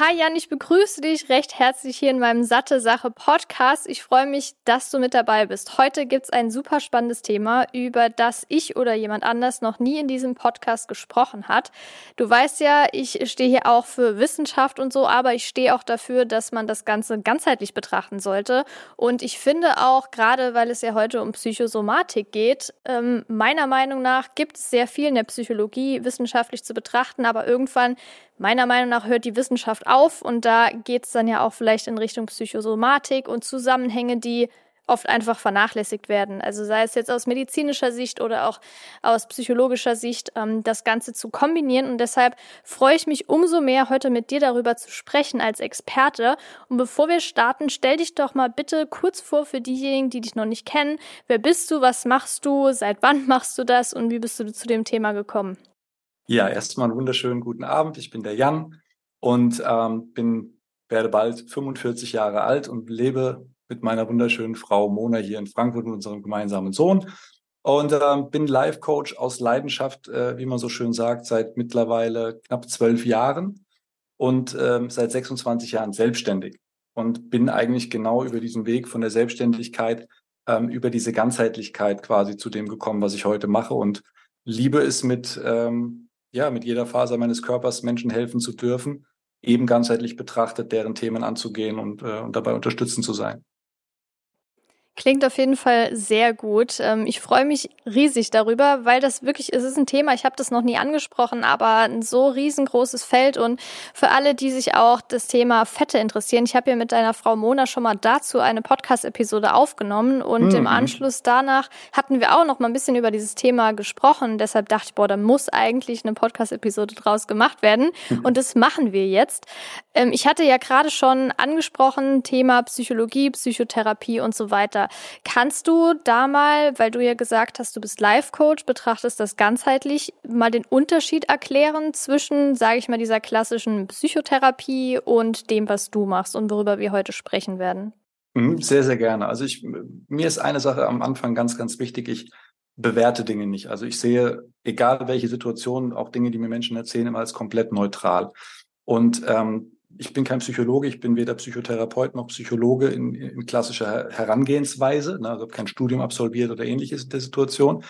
Hi Jan, ich begrüße dich recht herzlich hier in meinem Satte Sache Podcast. Ich freue mich, dass du mit dabei bist. Heute gibt's ein super spannendes Thema, über das ich oder jemand anders noch nie in diesem Podcast gesprochen hat. Du weißt ja, ich stehe hier auch für Wissenschaft und so, aber ich stehe auch dafür, dass man das Ganze ganzheitlich betrachten sollte. Und ich finde auch, gerade weil es ja heute um Psychosomatik geht, ähm, meiner Meinung nach gibt es sehr viel in der Psychologie wissenschaftlich zu betrachten, aber irgendwann meiner Meinung nach hört die Wissenschaft auf und da geht es dann ja auch vielleicht in Richtung Psychosomatik und Zusammenhänge, die oft einfach vernachlässigt werden. Also sei es jetzt aus medizinischer Sicht oder auch aus psychologischer Sicht, ähm, das Ganze zu kombinieren. Und deshalb freue ich mich umso mehr, heute mit dir darüber zu sprechen als Experte. Und bevor wir starten, stell dich doch mal bitte kurz vor für diejenigen, die dich noch nicht kennen. Wer bist du? Was machst du? Seit wann machst du das? Und wie bist du zu dem Thema gekommen? Ja, erstmal einen wunderschönen guten Abend. Ich bin der Jan und ähm, bin, werde bald 45 Jahre alt und lebe mit meiner wunderschönen Frau Mona hier in Frankfurt mit unserem gemeinsamen Sohn. Und ähm, bin Life-Coach aus Leidenschaft, äh, wie man so schön sagt, seit mittlerweile knapp zwölf Jahren und ähm, seit 26 Jahren selbstständig. Und bin eigentlich genau über diesen Weg von der Selbstständigkeit, ähm, über diese Ganzheitlichkeit quasi zu dem gekommen, was ich heute mache. Und liebe es mit ähm, ja, mit jeder Faser meines Körpers Menschen helfen zu dürfen, eben ganzheitlich betrachtet, deren Themen anzugehen und, äh, und dabei unterstützen zu sein. Klingt auf jeden Fall sehr gut. Ähm, ich freue mich riesig darüber, weil das wirklich, es ist ein Thema, ich habe das noch nie angesprochen, aber ein so riesengroßes Feld und für alle, die sich auch das Thema Fette interessieren, ich habe ja mit deiner Frau Mona schon mal dazu eine Podcast-Episode aufgenommen und mhm. im Anschluss danach hatten wir auch noch mal ein bisschen über dieses Thema gesprochen. Deshalb dachte ich, boah, da muss eigentlich eine Podcast-Episode draus gemacht werden mhm. und das machen wir jetzt. Ähm, ich hatte ja gerade schon angesprochen, Thema Psychologie, Psychotherapie und so weiter. Kannst du da mal, weil du ja gesagt hast, du bist Life-Coach, betrachtest das ganzheitlich, mal den Unterschied erklären zwischen, sage ich mal, dieser klassischen Psychotherapie und dem, was du machst und worüber wir heute sprechen werden? Mhm, sehr, sehr gerne. Also ich, mir ist eine Sache am Anfang ganz, ganz wichtig. Ich bewerte Dinge nicht. Also ich sehe, egal welche Situation, auch Dinge, die mir Menschen erzählen, immer als komplett neutral. Und ähm, ich bin kein Psychologe, ich bin weder Psychotherapeut noch Psychologe in, in klassischer Herangehensweise, ne, also kein Studium absolviert oder ähnliches in der Situation,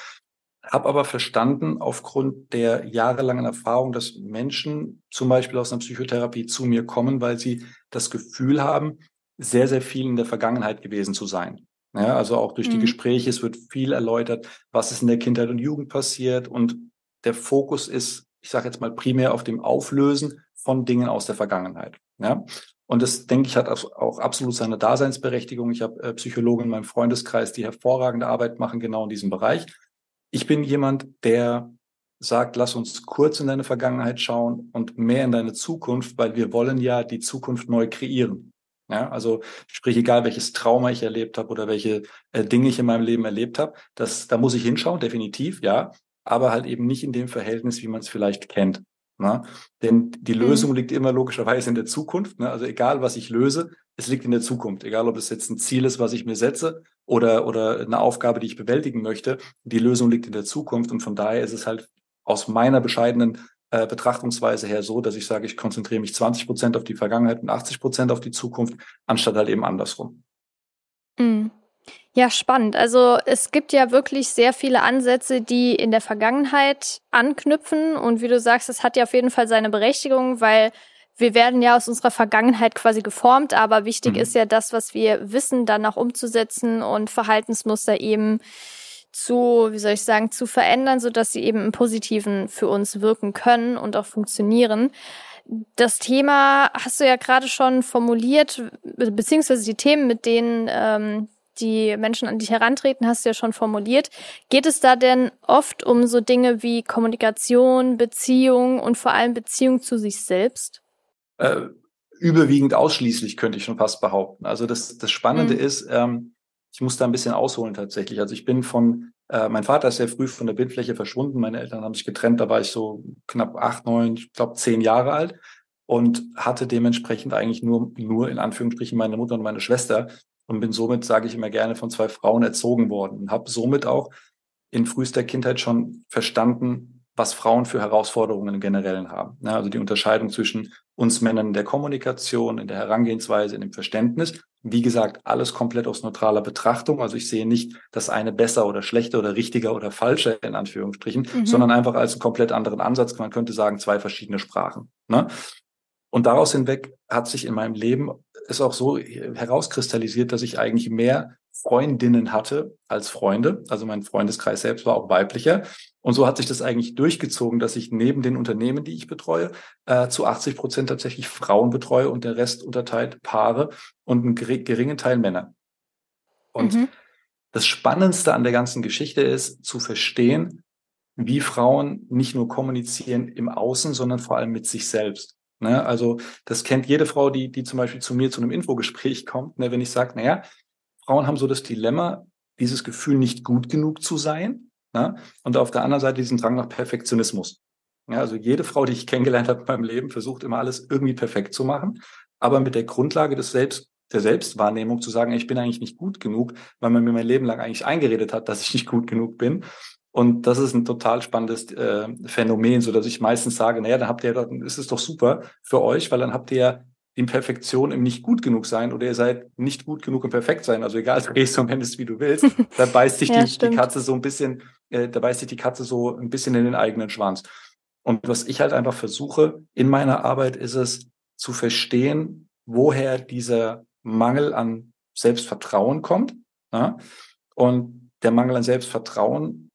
habe aber verstanden aufgrund der jahrelangen Erfahrung, dass Menschen zum Beispiel aus einer Psychotherapie zu mir kommen, weil sie das Gefühl haben, sehr, sehr viel in der Vergangenheit gewesen zu sein. Ja, also auch durch mhm. die Gespräche, es wird viel erläutert, was ist in der Kindheit und Jugend passiert und der Fokus ist, ich sage jetzt mal primär auf dem Auflösen von Dingen aus der Vergangenheit. Ja? Und das, denke ich, hat auch absolut seine Daseinsberechtigung. Ich habe äh, Psychologen in meinem Freundeskreis, die hervorragende Arbeit machen, genau in diesem Bereich. Ich bin jemand, der sagt, lass uns kurz in deine Vergangenheit schauen und mehr in deine Zukunft, weil wir wollen ja die Zukunft neu kreieren. Ja, also sprich, egal welches Trauma ich erlebt habe oder welche äh, Dinge ich in meinem Leben erlebt habe, das, da muss ich hinschauen, definitiv, ja, aber halt eben nicht in dem Verhältnis, wie man es vielleicht kennt. Ne? Denn die mhm. Lösung mhm. liegt immer logischerweise in der Zukunft. Ne? Also egal, was ich löse, es liegt in der Zukunft. Egal, ob es jetzt ein Ziel ist, was ich mir setze oder, oder eine Aufgabe, die ich bewältigen möchte, die Lösung liegt in der Zukunft. Und von daher ist es halt aus meiner bescheidenen äh, Betrachtungsweise her so, dass ich sage, ich konzentriere mich 20 Prozent auf die Vergangenheit und 80 Prozent auf die Zukunft, anstatt halt eben andersrum. Mhm. Ja, spannend. Also es gibt ja wirklich sehr viele Ansätze, die in der Vergangenheit anknüpfen. Und wie du sagst, es hat ja auf jeden Fall seine Berechtigung, weil wir werden ja aus unserer Vergangenheit quasi geformt, aber wichtig mhm. ist ja das, was wir wissen, dann auch umzusetzen und Verhaltensmuster eben zu, wie soll ich sagen, zu verändern, so dass sie eben im Positiven für uns wirken können und auch funktionieren. Das Thema hast du ja gerade schon formuliert, beziehungsweise die Themen, mit denen ähm, die Menschen an dich herantreten, hast du ja schon formuliert. Geht es da denn oft um so Dinge wie Kommunikation, Beziehung und vor allem Beziehung zu sich selbst? Äh, überwiegend ausschließlich, könnte ich schon fast behaupten. Also das, das Spannende mhm. ist, ähm, ich muss da ein bisschen ausholen tatsächlich. Also ich bin von, äh, mein Vater ist sehr früh von der Bildfläche verschwunden. Meine Eltern haben sich getrennt, da war ich so knapp acht, neun, ich glaube zehn Jahre alt und hatte dementsprechend eigentlich nur, nur in Anführungsstrichen meine Mutter und meine Schwester und bin somit, sage ich immer gerne, von zwei Frauen erzogen worden und habe somit auch in frühester Kindheit schon verstanden, was Frauen für Herausforderungen im Generellen haben. Also die Unterscheidung zwischen uns Männern in der Kommunikation, in der Herangehensweise, in dem Verständnis. Wie gesagt, alles komplett aus neutraler Betrachtung. Also ich sehe nicht das eine besser oder schlechter oder richtiger oder falscher in Anführungsstrichen, mhm. sondern einfach als einen komplett anderen Ansatz. Man könnte sagen, zwei verschiedene Sprachen. Ne? Und daraus hinweg hat sich in meinem Leben es auch so herauskristallisiert, dass ich eigentlich mehr Freundinnen hatte als Freunde. Also mein Freundeskreis selbst war auch weiblicher. Und so hat sich das eigentlich durchgezogen, dass ich neben den Unternehmen, die ich betreue, äh, zu 80 Prozent tatsächlich Frauen betreue und der Rest unterteilt Paare und einen geringen Teil Männer. Und mhm. das Spannendste an der ganzen Geschichte ist zu verstehen, wie Frauen nicht nur kommunizieren im Außen, sondern vor allem mit sich selbst. Ne? Also das kennt jede Frau, die, die zum Beispiel zu mir zu einem Infogespräch kommt, ne? wenn ich sage, naja, Frauen haben so das Dilemma, dieses Gefühl nicht gut genug zu sein. Ja? Und auf der anderen Seite diesen Drang nach Perfektionismus. Ja, also jede Frau, die ich kennengelernt habe in meinem Leben, versucht immer alles irgendwie perfekt zu machen, aber mit der Grundlage des Selbst, der Selbstwahrnehmung zu sagen, ich bin eigentlich nicht gut genug, weil man mir mein Leben lang eigentlich eingeredet hat, dass ich nicht gut genug bin. Und das ist ein total spannendes äh, Phänomen, so dass ich meistens sage, naja, dann habt ihr, dann ist es doch super für euch, weil dann habt ihr ja in Perfektion im nicht gut genug sein oder ihr seid nicht gut genug im Perfekt sein. Also egal, drehst du am Ende wie du willst, da beißt sich ja, die, die, Katze so ein bisschen, äh, da beißt sich die Katze so ein bisschen in den eigenen Schwanz. Und was ich halt einfach versuche in meiner Arbeit ist es zu verstehen, woher dieser Mangel an Selbstvertrauen kommt. Ja? Und der Mangel an Selbstvertrauen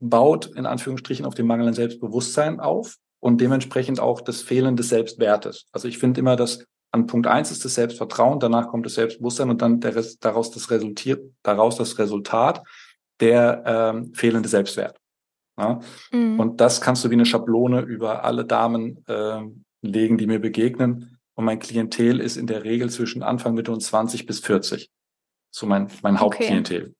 baut in Anführungsstrichen auf den Mangel an Selbstbewusstsein auf und dementsprechend auch das Fehlen des Selbstwertes. Also ich finde immer, dass an Punkt eins ist das Selbstvertrauen, danach kommt das Selbstbewusstsein und dann der, daraus das resultiert, daraus das Resultat der ähm, fehlende Selbstwert. Ja? Mhm. Und das kannst du wie eine Schablone über alle Damen äh, legen, die mir begegnen. Und mein Klientel ist in der Regel zwischen Anfang, Mitte und 20 bis 40. So mein, mein Hauptklientel.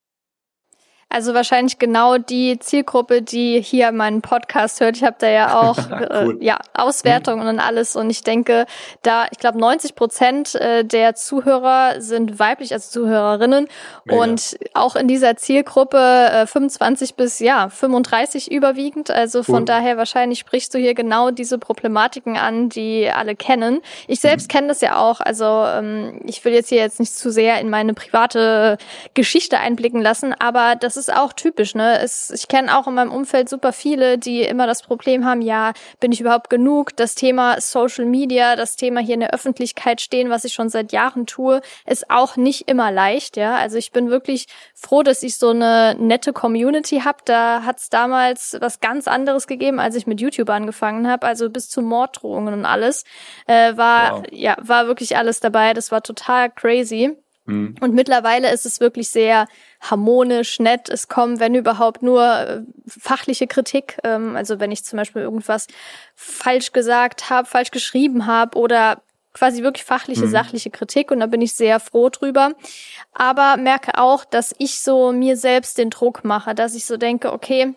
Also wahrscheinlich genau die Zielgruppe, die hier meinen Podcast hört. Ich habe da ja auch cool. äh, ja Auswertungen mhm. und alles und ich denke, da ich glaube 90 Prozent äh, der Zuhörer sind weiblich, also Zuhörerinnen Mega. und auch in dieser Zielgruppe äh, 25 bis ja 35 überwiegend. Also cool. von daher wahrscheinlich sprichst du hier genau diese Problematiken an, die alle kennen. Ich selbst mhm. kenne das ja auch. Also ähm, ich will jetzt hier jetzt nicht zu sehr in meine private Geschichte einblicken lassen, aber das ist ist auch typisch, ne? Es, ich kenne auch in meinem Umfeld super viele, die immer das Problem haben, ja, bin ich überhaupt genug? Das Thema Social Media, das Thema hier in der Öffentlichkeit stehen, was ich schon seit Jahren tue, ist auch nicht immer leicht, ja. Also ich bin wirklich froh, dass ich so eine nette Community habe. Da hat es damals was ganz anderes gegeben, als ich mit YouTube angefangen habe. Also bis zu Morddrohungen und alles. Äh, war, wow. ja, war wirklich alles dabei. Das war total crazy. Mhm. Und mittlerweile ist es wirklich sehr harmonisch, nett. Es kommen, wenn überhaupt, nur äh, fachliche Kritik. Ähm, also wenn ich zum Beispiel irgendwas falsch gesagt habe, falsch geschrieben habe oder quasi wirklich fachliche, mhm. sachliche Kritik und da bin ich sehr froh drüber. Aber merke auch, dass ich so mir selbst den Druck mache, dass ich so denke, okay,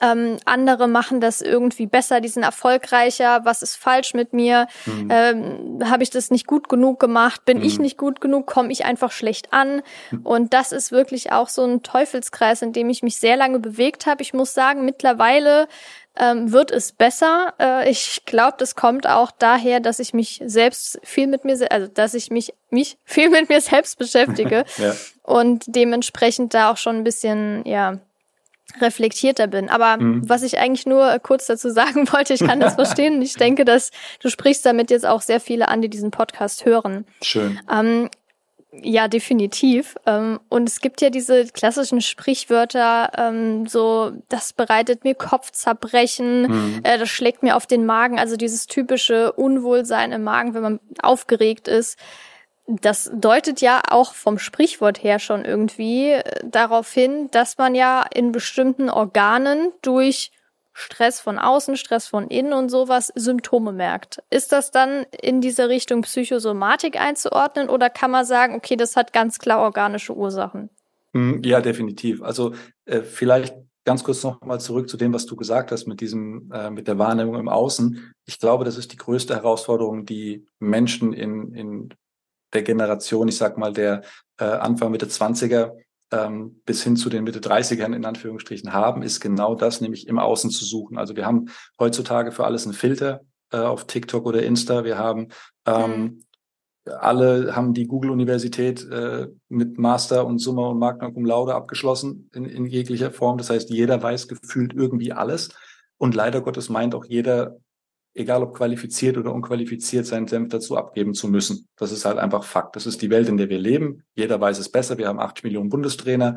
ähm, andere machen das irgendwie besser, die sind erfolgreicher. Was ist falsch mit mir? Mhm. Ähm, Habe ich das nicht gut genug gemacht? Bin mhm. ich nicht gut genug? Komme ich einfach schlecht an? Mhm. Und das ist wirklich auch so ein Teufelskreis, in dem ich mich sehr lange bewegt habe. Ich muss sagen, mittlerweile ähm, wird es besser. Äh, ich glaube, das kommt auch daher, dass ich mich selbst viel mit mir, also dass ich mich mich viel mit mir selbst beschäftige ja. und dementsprechend da auch schon ein bisschen ja reflektierter bin. Aber mhm. was ich eigentlich nur kurz dazu sagen wollte, ich kann das verstehen. Ich denke, dass du sprichst damit jetzt auch sehr viele an, die diesen Podcast hören. Schön. Ähm, ja, definitiv. Ähm, und es gibt ja diese klassischen Sprichwörter, ähm, so, das bereitet mir Kopfzerbrechen, mhm. äh, das schlägt mir auf den Magen, also dieses typische Unwohlsein im Magen, wenn man aufgeregt ist das deutet ja auch vom Sprichwort her schon irgendwie äh, darauf hin, dass man ja in bestimmten Organen durch Stress von außen, Stress von innen und sowas Symptome merkt. Ist das dann in diese Richtung Psychosomatik einzuordnen oder kann man sagen, okay, das hat ganz klar organische Ursachen? Hm, ja, definitiv. Also äh, vielleicht ganz kurz noch mal zurück zu dem, was du gesagt hast mit diesem, äh, mit der Wahrnehmung im Außen. Ich glaube, das ist die größte Herausforderung, die Menschen in, in der Generation, ich sag mal, der äh, Anfang Mitte 20er ähm, bis hin zu den Mitte 30ern in Anführungsstrichen haben, ist genau das, nämlich im Außen zu suchen. Also wir haben heutzutage für alles einen Filter äh, auf TikTok oder Insta. Wir haben ähm, mhm. alle haben die Google-Universität äh, mit Master und Summa und Magna Cum Laude abgeschlossen in, in jeglicher Form. Das heißt, jeder weiß gefühlt irgendwie alles. Und leider Gottes meint auch jeder, egal ob qualifiziert oder unqualifiziert, seinen Senf dazu abgeben zu müssen. Das ist halt einfach Fakt. Das ist die Welt, in der wir leben. Jeder weiß es besser. Wir haben acht Millionen Bundestrainer.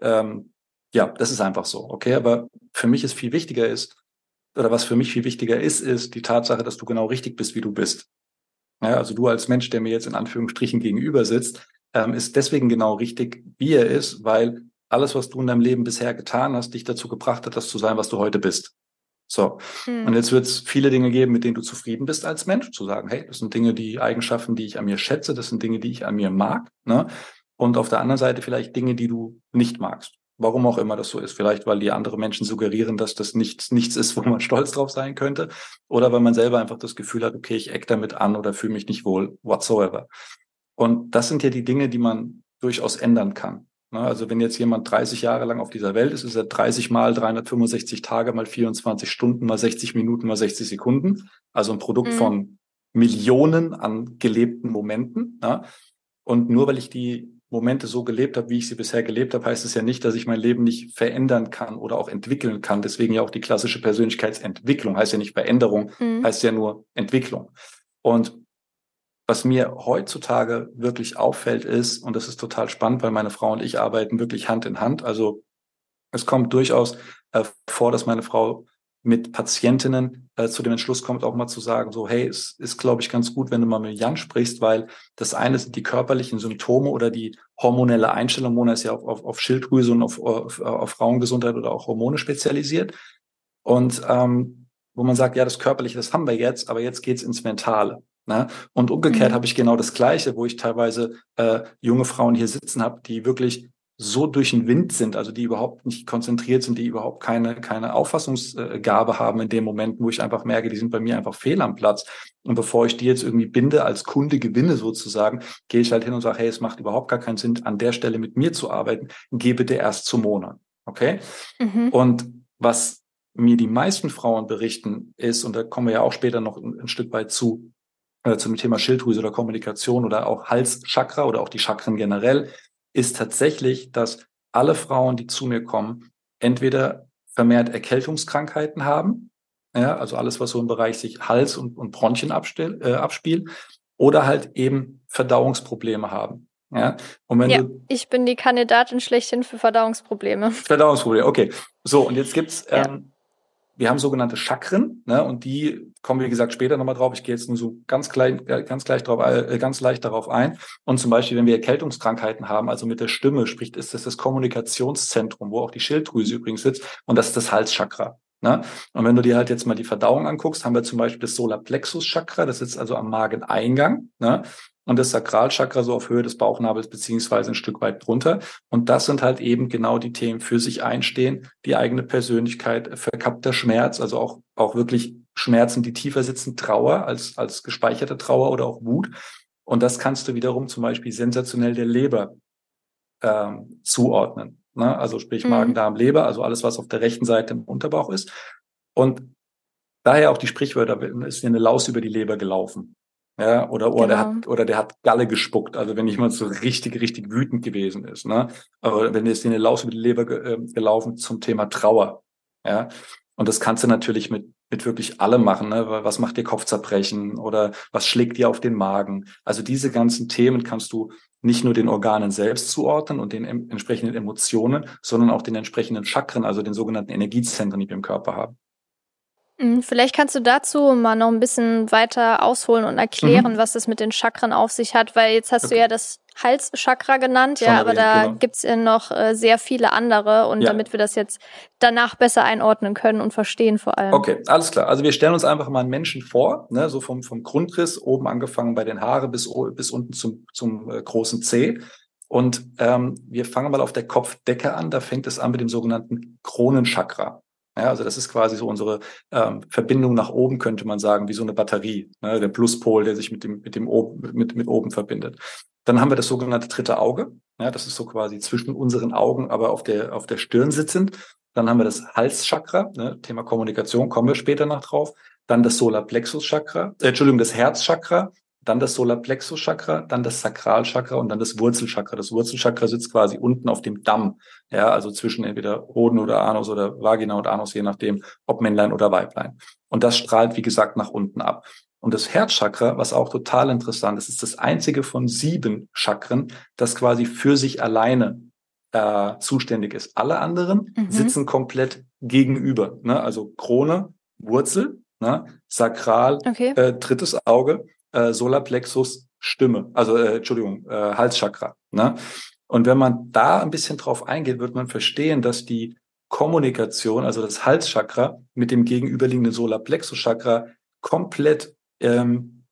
Ähm, ja, das ist einfach so. Okay, aber für mich ist viel wichtiger ist, oder was für mich viel wichtiger ist, ist die Tatsache, dass du genau richtig bist, wie du bist. Ja, also du als Mensch, der mir jetzt in Anführungsstrichen gegenüber sitzt, ähm, ist deswegen genau richtig, wie er ist, weil alles, was du in deinem Leben bisher getan hast, dich dazu gebracht hat, das zu sein, was du heute bist. So. Hm. Und jetzt wird es viele Dinge geben, mit denen du zufrieden bist als Mensch, zu sagen, hey, das sind Dinge, die Eigenschaften, die ich an mir schätze, das sind Dinge, die ich an mir mag. Ne? Und auf der anderen Seite vielleicht Dinge, die du nicht magst. Warum auch immer das so ist. Vielleicht, weil die anderen Menschen suggerieren, dass das nichts, nichts ist, wo man stolz drauf sein könnte. Oder weil man selber einfach das Gefühl hat, okay, ich eck damit an oder fühle mich nicht wohl, whatsoever. Und das sind ja die Dinge, die man durchaus ändern kann. Ne, also wenn jetzt jemand 30 Jahre lang auf dieser Welt ist, ist er 30 mal 365 Tage mal 24 Stunden mal 60 Minuten mal 60 Sekunden. Also ein Produkt mhm. von Millionen an gelebten Momenten. Ne? Und nur weil ich die Momente so gelebt habe, wie ich sie bisher gelebt habe, heißt es ja nicht, dass ich mein Leben nicht verändern kann oder auch entwickeln kann. Deswegen ja auch die klassische Persönlichkeitsentwicklung heißt ja nicht Veränderung, mhm. heißt ja nur Entwicklung. Und was mir heutzutage wirklich auffällt ist, und das ist total spannend, weil meine Frau und ich arbeiten wirklich Hand in Hand. Also es kommt durchaus äh, vor, dass meine Frau mit Patientinnen äh, zu dem Entschluss kommt, auch mal zu sagen, so, hey, es ist, glaube ich, ganz gut, wenn du mal mit Jan sprichst, weil das eine sind die körperlichen Symptome oder die hormonelle Einstellung. Mona ist ja auf, auf, auf Schilddrüse und auf, auf, auf Frauengesundheit oder auch Hormone spezialisiert. Und ähm, wo man sagt, ja, das Körperliche, das haben wir jetzt, aber jetzt geht's ins Mentale. Ne? Und umgekehrt mhm. habe ich genau das Gleiche, wo ich teilweise äh, junge Frauen hier sitzen habe, die wirklich so durch den Wind sind, also die überhaupt nicht konzentriert sind, die überhaupt keine, keine Auffassungsgabe haben in dem Moment, wo ich einfach merke, die sind bei mir einfach fehl am Platz. Und bevor ich die jetzt irgendwie binde, als Kunde gewinne sozusagen, gehe ich halt hin und sage, hey, es macht überhaupt gar keinen Sinn, an der Stelle mit mir zu arbeiten, geh bitte erst zum Monat. Okay? Mhm. Und was mir die meisten Frauen berichten ist, und da kommen wir ja auch später noch ein, ein Stück weit zu, äh, zum Thema Schilddrüse oder Kommunikation oder auch Halschakra oder auch die Chakren generell, ist tatsächlich, dass alle Frauen, die zu mir kommen, entweder vermehrt Erkältungskrankheiten haben, ja, also alles, was so im Bereich sich Hals und, und Bronchien abstill, äh, abspielt, oder halt eben Verdauungsprobleme haben. Ja, und wenn ja, du, ich bin die Kandidatin schlechthin für Verdauungsprobleme. Verdauungsprobleme, okay. So, und jetzt gibt's ja. ähm, wir haben sogenannte Chakren, ne, und die kommen, wie gesagt, später nochmal drauf. Ich gehe jetzt nur so ganz klein, ganz gleich drauf, äh, ganz leicht darauf ein. Und zum Beispiel, wenn wir Erkältungskrankheiten haben, also mit der Stimme, spricht, ist das das Kommunikationszentrum, wo auch die Schilddrüse übrigens sitzt, und das ist das Halschakra. Ne? Und wenn du dir halt jetzt mal die Verdauung anguckst, haben wir zum Beispiel das Solarplexus-Chakra, das sitzt also am Mageneingang. Ne? und das Sakralchakra so auf Höhe des Bauchnabels beziehungsweise ein Stück weit drunter. Und das sind halt eben genau die Themen für sich einstehen, die eigene Persönlichkeit, verkappter Schmerz, also auch, auch wirklich Schmerzen, die tiefer sitzen, Trauer als, als gespeicherte Trauer oder auch Wut. Und das kannst du wiederum zum Beispiel sensationell der Leber ähm, zuordnen. Ne? Also sprich mhm. Magen, Darm, Leber, also alles, was auf der rechten Seite im Unterbauch ist. Und daher auch die Sprichwörter, ist dir eine Laus über die Leber gelaufen. Ja, oder, oder, genau. der hat, oder der hat Galle gespuckt, also wenn jemand so richtig, richtig wütend gewesen ist. Ne? Aber wenn jetzt eine Laus über die Leber ge, äh, gelaufen zum Thema Trauer. Ja, und das kannst du natürlich mit, mit wirklich allem machen. Ne? Was macht dir Kopfzerbrechen oder was schlägt dir auf den Magen? Also diese ganzen Themen kannst du nicht nur den Organen selbst zuordnen und den entsprechenden Emotionen, sondern auch den entsprechenden Chakren, also den sogenannten Energiezentren, die wir im Körper haben. Mhm, vielleicht kannst du dazu mal noch ein bisschen weiter ausholen und erklären, mhm. was es mit den Chakren auf sich hat, weil jetzt hast okay. du ja das Halschakra genannt, Schon ja, aber da genau. gibt's ja noch äh, sehr viele andere und ja. damit wir das jetzt danach besser einordnen können und verstehen vor allem. Okay, alles klar. Also wir stellen uns einfach mal einen Menschen vor, ne, so vom, vom Grundriss, oben angefangen bei den Haare bis, bis unten zum, zum äh, großen C. Und ähm, wir fangen mal auf der Kopfdecke an. Da fängt es an mit dem sogenannten Kronenchakra. Ja, also das ist quasi so unsere ähm, Verbindung nach oben, könnte man sagen, wie so eine Batterie, ne, der Pluspol, der sich mit dem, mit dem oben, mit, mit oben verbindet. Dann haben wir das sogenannte dritte Auge. Ja, das ist so quasi zwischen unseren Augen, aber auf der, auf der Stirn sitzend. Dann haben wir das Halschakra, ne, Thema Kommunikation, kommen wir später noch drauf. Dann das Solarplexus-Chakra, äh, Entschuldigung, das Herzchakra, dann das Solarplexus-Chakra, dann das Sakralchakra und dann das Wurzelchakra. Das Wurzelchakra sitzt quasi unten auf dem Damm, ja, also zwischen entweder Hoden oder Anus oder Vagina und Anus, je nachdem, ob Männlein oder Weiblein. Und das strahlt, wie gesagt, nach unten ab. Und das Herzchakra, was auch total interessant ist, ist das einzige von sieben Chakren, das quasi für sich alleine äh, zuständig ist. Alle anderen mhm. sitzen komplett gegenüber. Ne? Also Krone, Wurzel, ne? Sakral, okay. äh, drittes Auge äh, Solarplexus Stimme, also äh, Entschuldigung, äh, Halschakra. Ne? Und wenn man da ein bisschen drauf eingeht, wird man verstehen, dass die Kommunikation, also das Halschakra mit dem gegenüberliegenden Solarplexus Chakra komplett, ähm,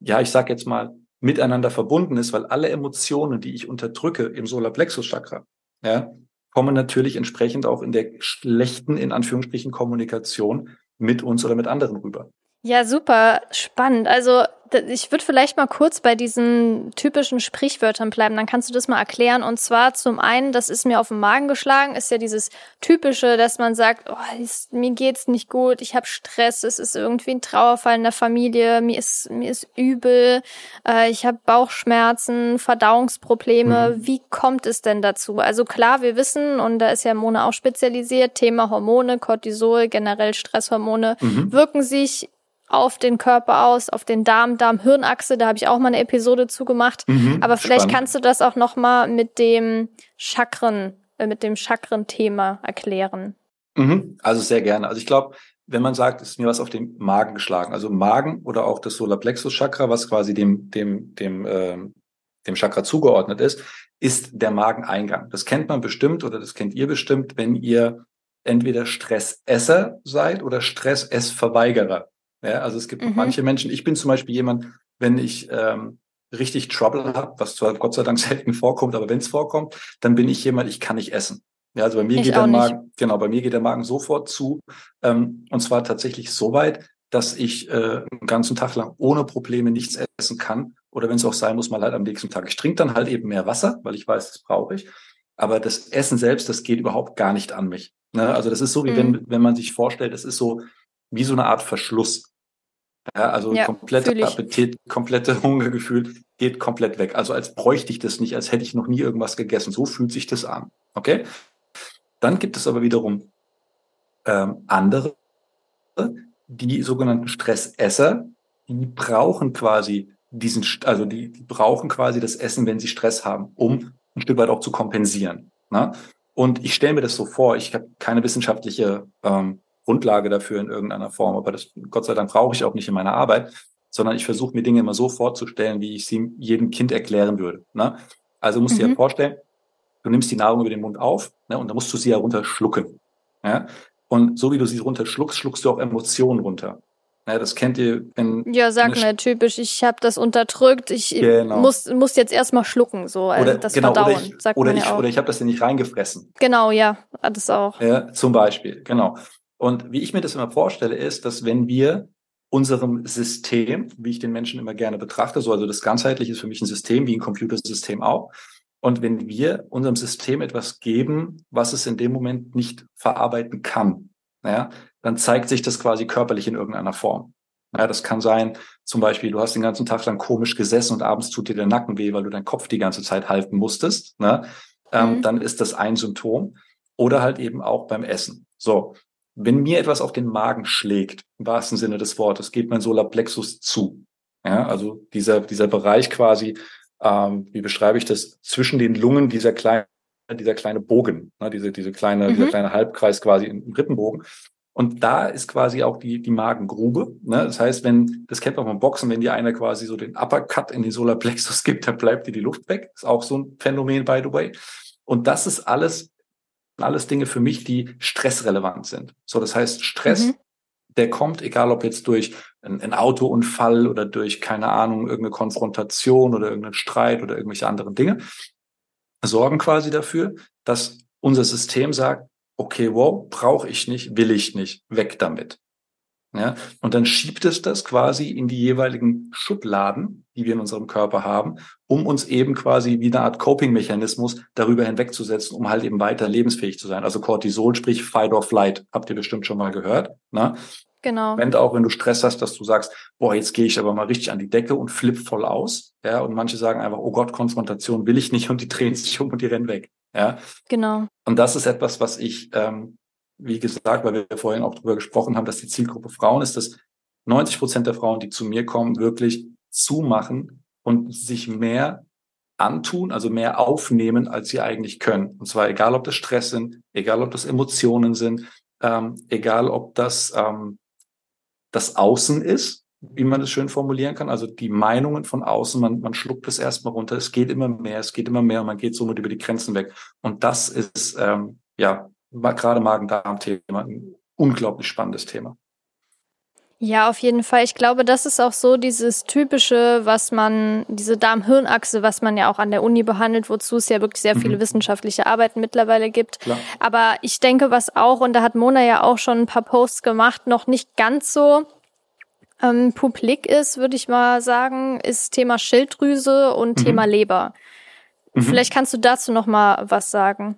ja, ich sag jetzt mal, miteinander verbunden ist, weil alle Emotionen, die ich unterdrücke im Solarplexus Chakra, ja, kommen natürlich entsprechend auch in der schlechten, in Anführungsstrichen, Kommunikation mit uns oder mit anderen rüber. Ja, super spannend. Also ich würde vielleicht mal kurz bei diesen typischen Sprichwörtern bleiben, dann kannst du das mal erklären. Und zwar zum einen, das ist mir auf den Magen geschlagen, ist ja dieses typische, dass man sagt, oh, ist, mir geht's nicht gut, ich habe Stress, es ist irgendwie ein Trauerfall in der Familie, mir ist mir ist übel, äh, ich habe Bauchschmerzen, Verdauungsprobleme. Mhm. Wie kommt es denn dazu? Also klar, wir wissen und da ist ja Mona auch spezialisiert, Thema Hormone, Cortisol, generell Stresshormone mhm. wirken sich auf den Körper aus, auf den Darm, Darm-Hirnachse. Da habe ich auch mal eine Episode zugemacht. Mhm, Aber vielleicht spannend. kannst du das auch noch mal mit dem Chakren, äh, mit dem Chakren-Thema erklären. Mhm, also sehr gerne. Also ich glaube, wenn man sagt, ist mir was auf den Magen geschlagen, also Magen oder auch das Solarplexus-Chakra, was quasi dem dem dem äh, dem Chakra zugeordnet ist, ist der Mageneingang. Das kennt man bestimmt oder das kennt ihr bestimmt, wenn ihr entweder Stressesser seid oder Stressessverweigerer. Ja, also es gibt mhm. manche Menschen, ich bin zum Beispiel jemand, wenn ich ähm, richtig Trouble habe, was zwar Gott sei Dank selten vorkommt, aber wenn es vorkommt, dann bin ich jemand, ich kann nicht essen. Ja, also bei mir ich geht der Magen, nicht. genau, bei mir geht der Magen sofort zu. Ähm, und zwar tatsächlich so weit, dass ich äh, einen ganzen Tag lang ohne Probleme nichts essen kann. Oder wenn es auch sein muss, mal halt am nächsten Tag. Ich trinke dann halt eben mehr Wasser, weil ich weiß, das brauche ich. Aber das Essen selbst, das geht überhaupt gar nicht an mich. Ne? Also das ist so, wie mhm. wenn, wenn man sich vorstellt, es ist so wie so eine Art Verschluss. Ja, also ja, kompletter Appetit, komplette Hungergefühl geht komplett weg. Also als bräuchte ich das nicht, als hätte ich noch nie irgendwas gegessen. So fühlt sich das an. Okay? Dann gibt es aber wiederum ähm, andere, die sogenannten Stressesser, die brauchen quasi diesen, also die, die brauchen quasi das Essen, wenn sie Stress haben, um ein Stück weit auch zu kompensieren. Ne? Und ich stelle mir das so vor, ich habe keine wissenschaftliche ähm, Grundlage dafür in irgendeiner Form. Aber das, Gott sei Dank, brauche ich auch nicht in meiner Arbeit, sondern ich versuche mir Dinge immer so vorzustellen, wie ich sie jedem Kind erklären würde. Ne? Also musst du mhm. dir vorstellen, du nimmst die Nahrung über den Mund auf ne, und dann musst du sie ja runterschlucken. Ja? Und so wie du sie runterschluckst, schluckst du auch Emotionen runter. Ja, das kennt ihr. Wenn ja, sag mir typisch, ich habe das unterdrückt, ich genau. muss, muss jetzt erstmal schlucken, so also oder, das genau, Verdauen, oder ich, sagt oder man ich, ja auch. Oder ich habe das ja nicht reingefressen. Genau, ja, das auch. Ja, zum Beispiel, genau. Und wie ich mir das immer vorstelle, ist, dass wenn wir unserem System, wie ich den Menschen immer gerne betrachte, so also das ganzheitliche ist für mich ein System, wie ein Computersystem auch. Und wenn wir unserem System etwas geben, was es in dem Moment nicht verarbeiten kann, ja, dann zeigt sich das quasi körperlich in irgendeiner Form. Ja, das kann sein, zum Beispiel, du hast den ganzen Tag lang komisch gesessen und abends tut dir der Nacken weh, weil du deinen Kopf die ganze Zeit halten musstest. Ne? Ähm, mhm. Dann ist das ein Symptom. Oder halt eben auch beim Essen. So, wenn mir etwas auf den Magen schlägt, im wahrsten Sinne des Wortes, geht mein Solarplexus zu. Ja, also dieser, dieser Bereich quasi, ähm, wie beschreibe ich das, zwischen den Lungen, dieser kleine, dieser kleine Bogen, ne, diese, diese kleine, mhm. dieser kleine Halbkreis quasi im Rippenbogen. Und da ist quasi auch die, die Magengrube. Ne? Das heißt, wenn, das kennt man vom Boxen, wenn dir einer quasi so den Uppercut in den Solarplexus gibt, dann bleibt dir die Luft weg. Ist auch so ein Phänomen, by the way. Und das ist alles, alles Dinge für mich, die stressrelevant sind. So, das heißt, Stress, mhm. der kommt, egal ob jetzt durch einen Autounfall oder durch, keine Ahnung, irgendeine Konfrontation oder irgendeinen Streit oder irgendwelche anderen Dinge, sorgen quasi dafür, dass unser System sagt, okay, wow, brauche ich nicht, will ich nicht, weg damit. Ja, und dann schiebt es das quasi in die jeweiligen Schubladen, die wir in unserem Körper haben, um uns eben quasi wie eine Art Coping-Mechanismus darüber hinwegzusetzen, um halt eben weiter lebensfähig zu sein. Also Cortisol, sprich Fight or Flight, habt ihr bestimmt schon mal gehört. Ne? Genau. Wenn auch, wenn du Stress hast, dass du sagst, boah, jetzt gehe ich aber mal richtig an die Decke und flipp voll aus. Ja, und manche sagen einfach, oh Gott, Konfrontation will ich nicht und die drehen sich um und die rennen weg. Ja. Genau. Und das ist etwas, was ich, ähm, wie gesagt, weil wir vorhin auch drüber gesprochen haben, dass die Zielgruppe Frauen ist, dass 90 Prozent der Frauen, die zu mir kommen, wirklich zumachen und sich mehr antun, also mehr aufnehmen, als sie eigentlich können. Und zwar egal, ob das Stress sind, egal, ob das Emotionen sind, ähm, egal, ob das ähm, das Außen ist, wie man es schön formulieren kann, also die Meinungen von außen, man, man schluckt es erstmal runter, es geht immer mehr, es geht immer mehr und man geht somit über die Grenzen weg. Und das ist ähm, ja gerade Magen-Darm-Thema ein unglaublich spannendes Thema. Ja, auf jeden Fall. Ich glaube, das ist auch so dieses typische, was man, diese Darm-Hirn-Achse, was man ja auch an der Uni behandelt, wozu es ja wirklich sehr viele mhm. wissenschaftliche Arbeiten mittlerweile gibt. Klar. Aber ich denke, was auch, und da hat Mona ja auch schon ein paar Posts gemacht, noch nicht ganz so ähm, publik ist, würde ich mal sagen, ist Thema Schilddrüse und mhm. Thema Leber. Mhm. Vielleicht kannst du dazu noch mal was sagen.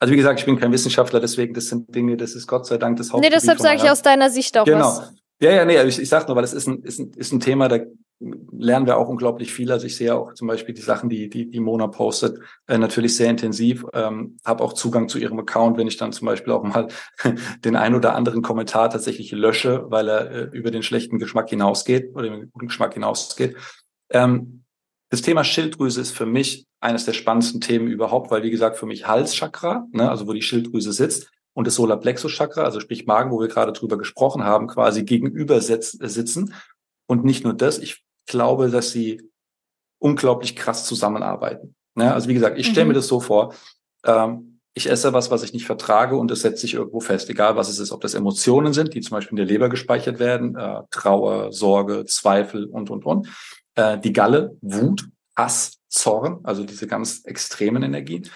Also wie gesagt, ich bin kein Wissenschaftler, deswegen das sind Dinge, das ist Gott sei Dank das Hauptgebiet. Nee, deshalb sage ich aus deiner Sicht auch genau. was. Ja, ja, nee, ich, ich sag nur, weil das ist ein, ist, ein, ist ein Thema, da lernen wir auch unglaublich viel. Also ich sehe auch zum Beispiel die Sachen, die die, die Mona postet, äh, natürlich sehr intensiv. Ähm, habe auch Zugang zu ihrem Account, wenn ich dann zum Beispiel auch mal den ein oder anderen Kommentar tatsächlich lösche, weil er äh, über den schlechten Geschmack hinausgeht oder den guten Geschmack hinausgeht. Ähm, das Thema Schilddrüse ist für mich eines der spannendsten Themen überhaupt, weil wie gesagt für mich Halschakra, ne, also wo die Schilddrüse sitzt, und das Solarplexus-Chakra, also sprich Magen, wo wir gerade drüber gesprochen haben, quasi gegenüber sitzen. Und nicht nur das, ich glaube, dass sie unglaublich krass zusammenarbeiten. Ja, also wie gesagt, ich stelle mhm. mir das so vor, ähm, ich esse was, was ich nicht vertrage und es setzt sich irgendwo fest, egal was es ist, ob das Emotionen sind, die zum Beispiel in der Leber gespeichert werden, äh, Trauer, Sorge, Zweifel und, und, und. Äh, die Galle, Wut, Hass, Zorn, also diese ganz extremen Energien.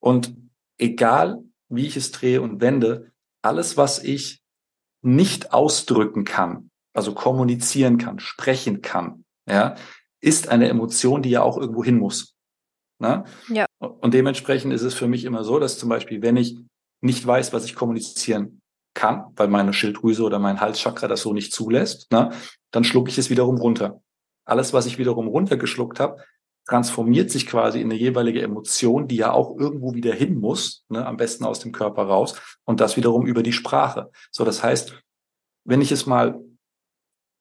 Und egal wie ich es drehe und wende, alles, was ich nicht ausdrücken kann, also kommunizieren kann, sprechen kann, ja, ist eine Emotion, die ja auch irgendwo hin muss. Ne? Ja. Und dementsprechend ist es für mich immer so, dass zum Beispiel, wenn ich nicht weiß, was ich kommunizieren kann, weil meine Schilddrüse oder mein Halschakra das so nicht zulässt, ne, dann schlucke ich es wiederum runter. Alles, was ich wiederum runtergeschluckt habe, transformiert sich quasi in eine jeweilige Emotion, die ja auch irgendwo wieder hin muss, ne, am besten aus dem Körper raus und das wiederum über die Sprache. So, das heißt, wenn ich es mal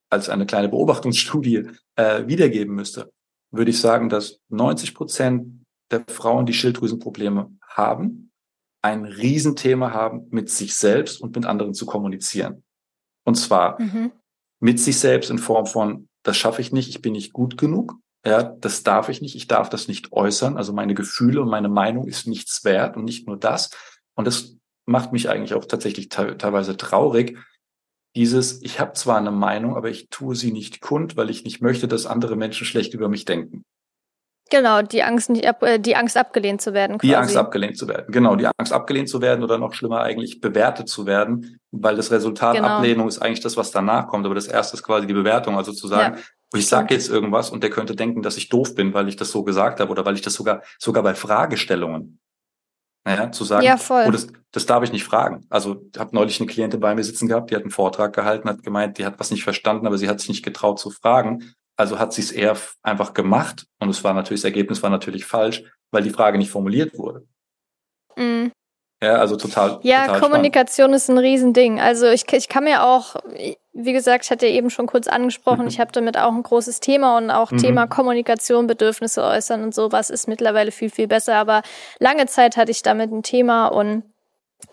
als eine kleine Beobachtungsstudie äh, wiedergeben müsste, würde ich sagen, dass 90 Prozent der Frauen, die Schilddrüsenprobleme haben, ein Riesenthema haben, mit sich selbst und mit anderen zu kommunizieren. Und zwar mhm. mit sich selbst in Form von, das schaffe ich nicht, ich bin nicht gut genug. Ja, das darf ich nicht. Ich darf das nicht äußern. Also meine Gefühle und meine Meinung ist nichts wert und nicht nur das. Und das macht mich eigentlich auch tatsächlich te teilweise traurig. Dieses, ich habe zwar eine Meinung, aber ich tue sie nicht kund, weil ich nicht möchte, dass andere Menschen schlecht über mich denken. Genau, die Angst nicht ab, äh, die Angst abgelehnt zu werden. Quasi. Die Angst abgelehnt zu werden. Genau, die Angst abgelehnt zu werden oder noch schlimmer eigentlich bewertet zu werden, weil das Resultat genau. Ablehnung ist eigentlich das, was danach kommt. Aber das erste ist quasi die Bewertung, also zu sagen, ja. ich sage jetzt irgendwas und der könnte denken, dass ich doof bin, weil ich das so gesagt habe oder weil ich das sogar sogar bei Fragestellungen naja, zu sagen, ja, voll. Oh, das, das darf ich nicht fragen. Also ich habe neulich eine Klientin bei mir sitzen gehabt, die hat einen Vortrag gehalten, hat gemeint, die hat was nicht verstanden, aber sie hat sich nicht getraut zu fragen. Also hat sie es eher einfach gemacht und es war natürlich, das Ergebnis war natürlich falsch, weil die Frage nicht formuliert wurde. Mhm. Ja, also total. Ja, total Kommunikation spannend. ist ein Riesending. Also ich, ich kann mir auch, wie gesagt, ich hatte eben schon kurz angesprochen, mhm. ich habe damit auch ein großes Thema und auch mhm. Thema Kommunikation, Bedürfnisse äußern und sowas ist mittlerweile viel, viel besser. Aber lange Zeit hatte ich damit ein Thema und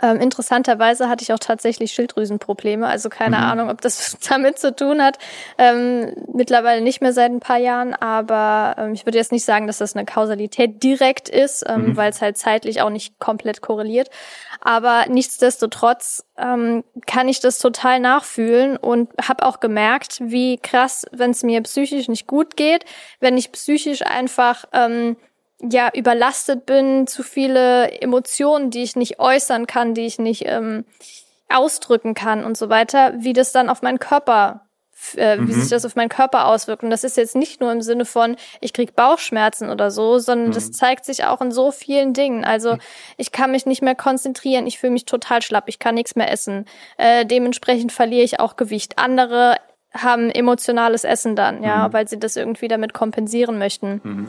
Ähm, interessanterweise hatte ich auch tatsächlich Schilddrüsenprobleme, also keine mhm. Ahnung, ob das damit zu tun hat. Ähm, mittlerweile nicht mehr seit ein paar Jahren, aber ähm, ich würde jetzt nicht sagen, dass das eine Kausalität direkt ist, ähm, mhm. weil es halt zeitlich auch nicht komplett korreliert. Aber nichtsdestotrotz ähm, kann ich das total nachfühlen und habe auch gemerkt, wie krass, wenn es mir psychisch nicht gut geht, wenn ich psychisch einfach ähm, ja überlastet bin, zu viele Emotionen, die ich nicht äußern kann, die ich nicht ähm, ausdrücken kann und so weiter, wie das dann auf meinen Körper äh, wie mhm. sich das auf meinen Körper auswirkt. Und das ist jetzt nicht nur im Sinne von, ich krieg Bauchschmerzen oder so, sondern mhm. das zeigt sich auch in so vielen Dingen. Also mhm. ich kann mich nicht mehr konzentrieren, ich fühle mich total schlapp, ich kann nichts mehr essen. Äh, dementsprechend verliere ich auch Gewicht. Andere haben emotionales Essen dann, ja, mhm. weil sie das irgendwie damit kompensieren möchten.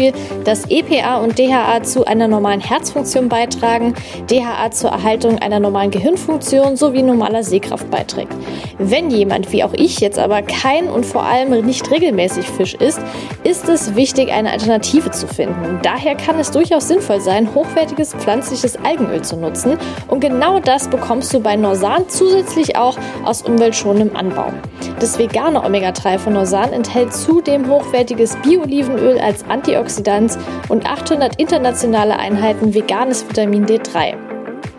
dass EPA und DHA zu einer normalen Herzfunktion beitragen, DHA zur Erhaltung einer normalen Gehirnfunktion sowie normaler Sehkraft beiträgt. Wenn jemand, wie auch ich jetzt aber kein und vor allem nicht regelmäßig Fisch isst, ist es wichtig, eine Alternative zu finden. Daher kann es durchaus sinnvoll sein, hochwertiges pflanzliches Algenöl zu nutzen und genau das bekommst du bei Norsan zusätzlich auch aus umweltschonendem Anbau. Das vegane Omega-3 von Norsan enthält zudem hochwertiges Bio-Olivenöl als Antioxidant Antioxidants und 800 internationale Einheiten veganes Vitamin D3.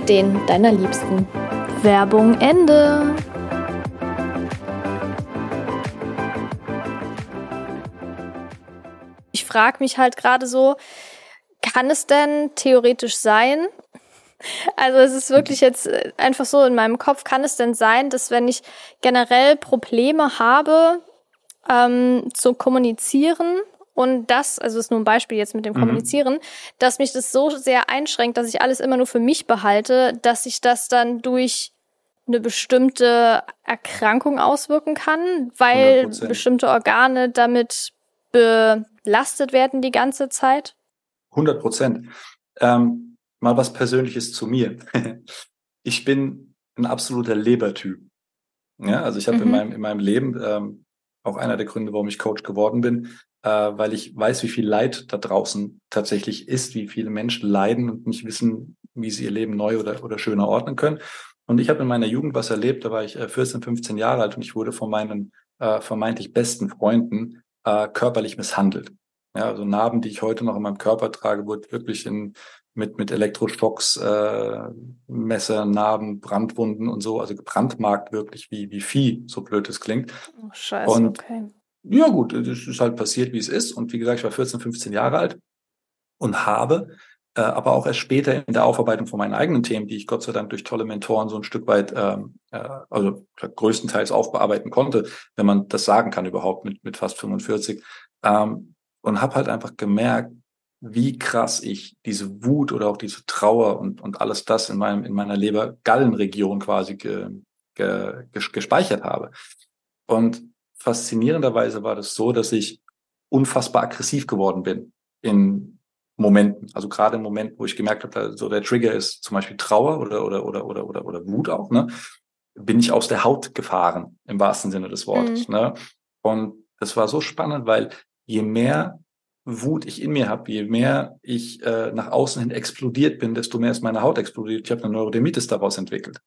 den deiner Liebsten. Werbung Ende. frage mich halt gerade so, kann es denn theoretisch sein? Also es ist wirklich jetzt äh, einfach so in meinem Kopf, kann es denn sein, dass wenn ich generell Probleme habe ähm, zu kommunizieren und das, also ist nur ein Beispiel jetzt mit dem mhm. Kommunizieren, dass mich das so sehr einschränkt, dass ich alles immer nur für mich behalte, dass ich das dann durch eine bestimmte Erkrankung auswirken kann, weil 100%. bestimmte Organe damit belastet werden die ganze Zeit? 100 Prozent. Ähm, mal was Persönliches zu mir. ich bin ein absoluter Lebertyp. Ja, also ich habe mhm. in meinem in meinem Leben ähm, auch einer der Gründe, warum ich Coach geworden bin, äh, weil ich weiß, wie viel Leid da draußen tatsächlich ist, wie viele Menschen leiden und nicht wissen, wie sie ihr Leben neu oder oder schöner ordnen können. Und ich habe in meiner Jugend was erlebt, da war ich äh, 14, 15 Jahre alt und ich wurde von meinen äh, vermeintlich besten Freunden äh, körperlich misshandelt. Ja, also Narben, die ich heute noch in meinem Körper trage, wurde wirklich in, mit, mit Elektroschocks, äh, Messer, Narben, Brandwunden und so, also gebrandmarkt wirklich wie, wie Vieh, so blöd es klingt. Oh, scheiße, und, okay. Ja gut, es ist halt passiert, wie es ist. Und wie gesagt, ich war 14, 15 Jahre alt und habe äh, aber auch erst später in der Aufarbeitung von meinen eigenen Themen, die ich Gott sei Dank durch tolle Mentoren so ein Stück weit, ähm, äh, also größtenteils aufbearbeiten konnte, wenn man das sagen kann überhaupt mit, mit fast 45. Ähm, und habe halt einfach gemerkt, wie krass ich diese Wut oder auch diese Trauer und, und alles das in meinem in meiner Leber-Gallenregion quasi ge, ge, gespeichert habe. Und faszinierenderweise war das so, dass ich unfassbar aggressiv geworden bin in Momenten. Also gerade im Moment, wo ich gemerkt habe, so der Trigger ist zum Beispiel Trauer oder oder oder oder oder oder Wut auch, ne, bin ich aus der Haut gefahren im wahrsten Sinne des Wortes. Mhm. Ne? Und das war so spannend, weil je mehr Wut ich in mir habe, je mehr ich äh, nach außen hin explodiert bin, desto mehr ist meine Haut explodiert. Ich habe eine Neurodermitis daraus entwickelt.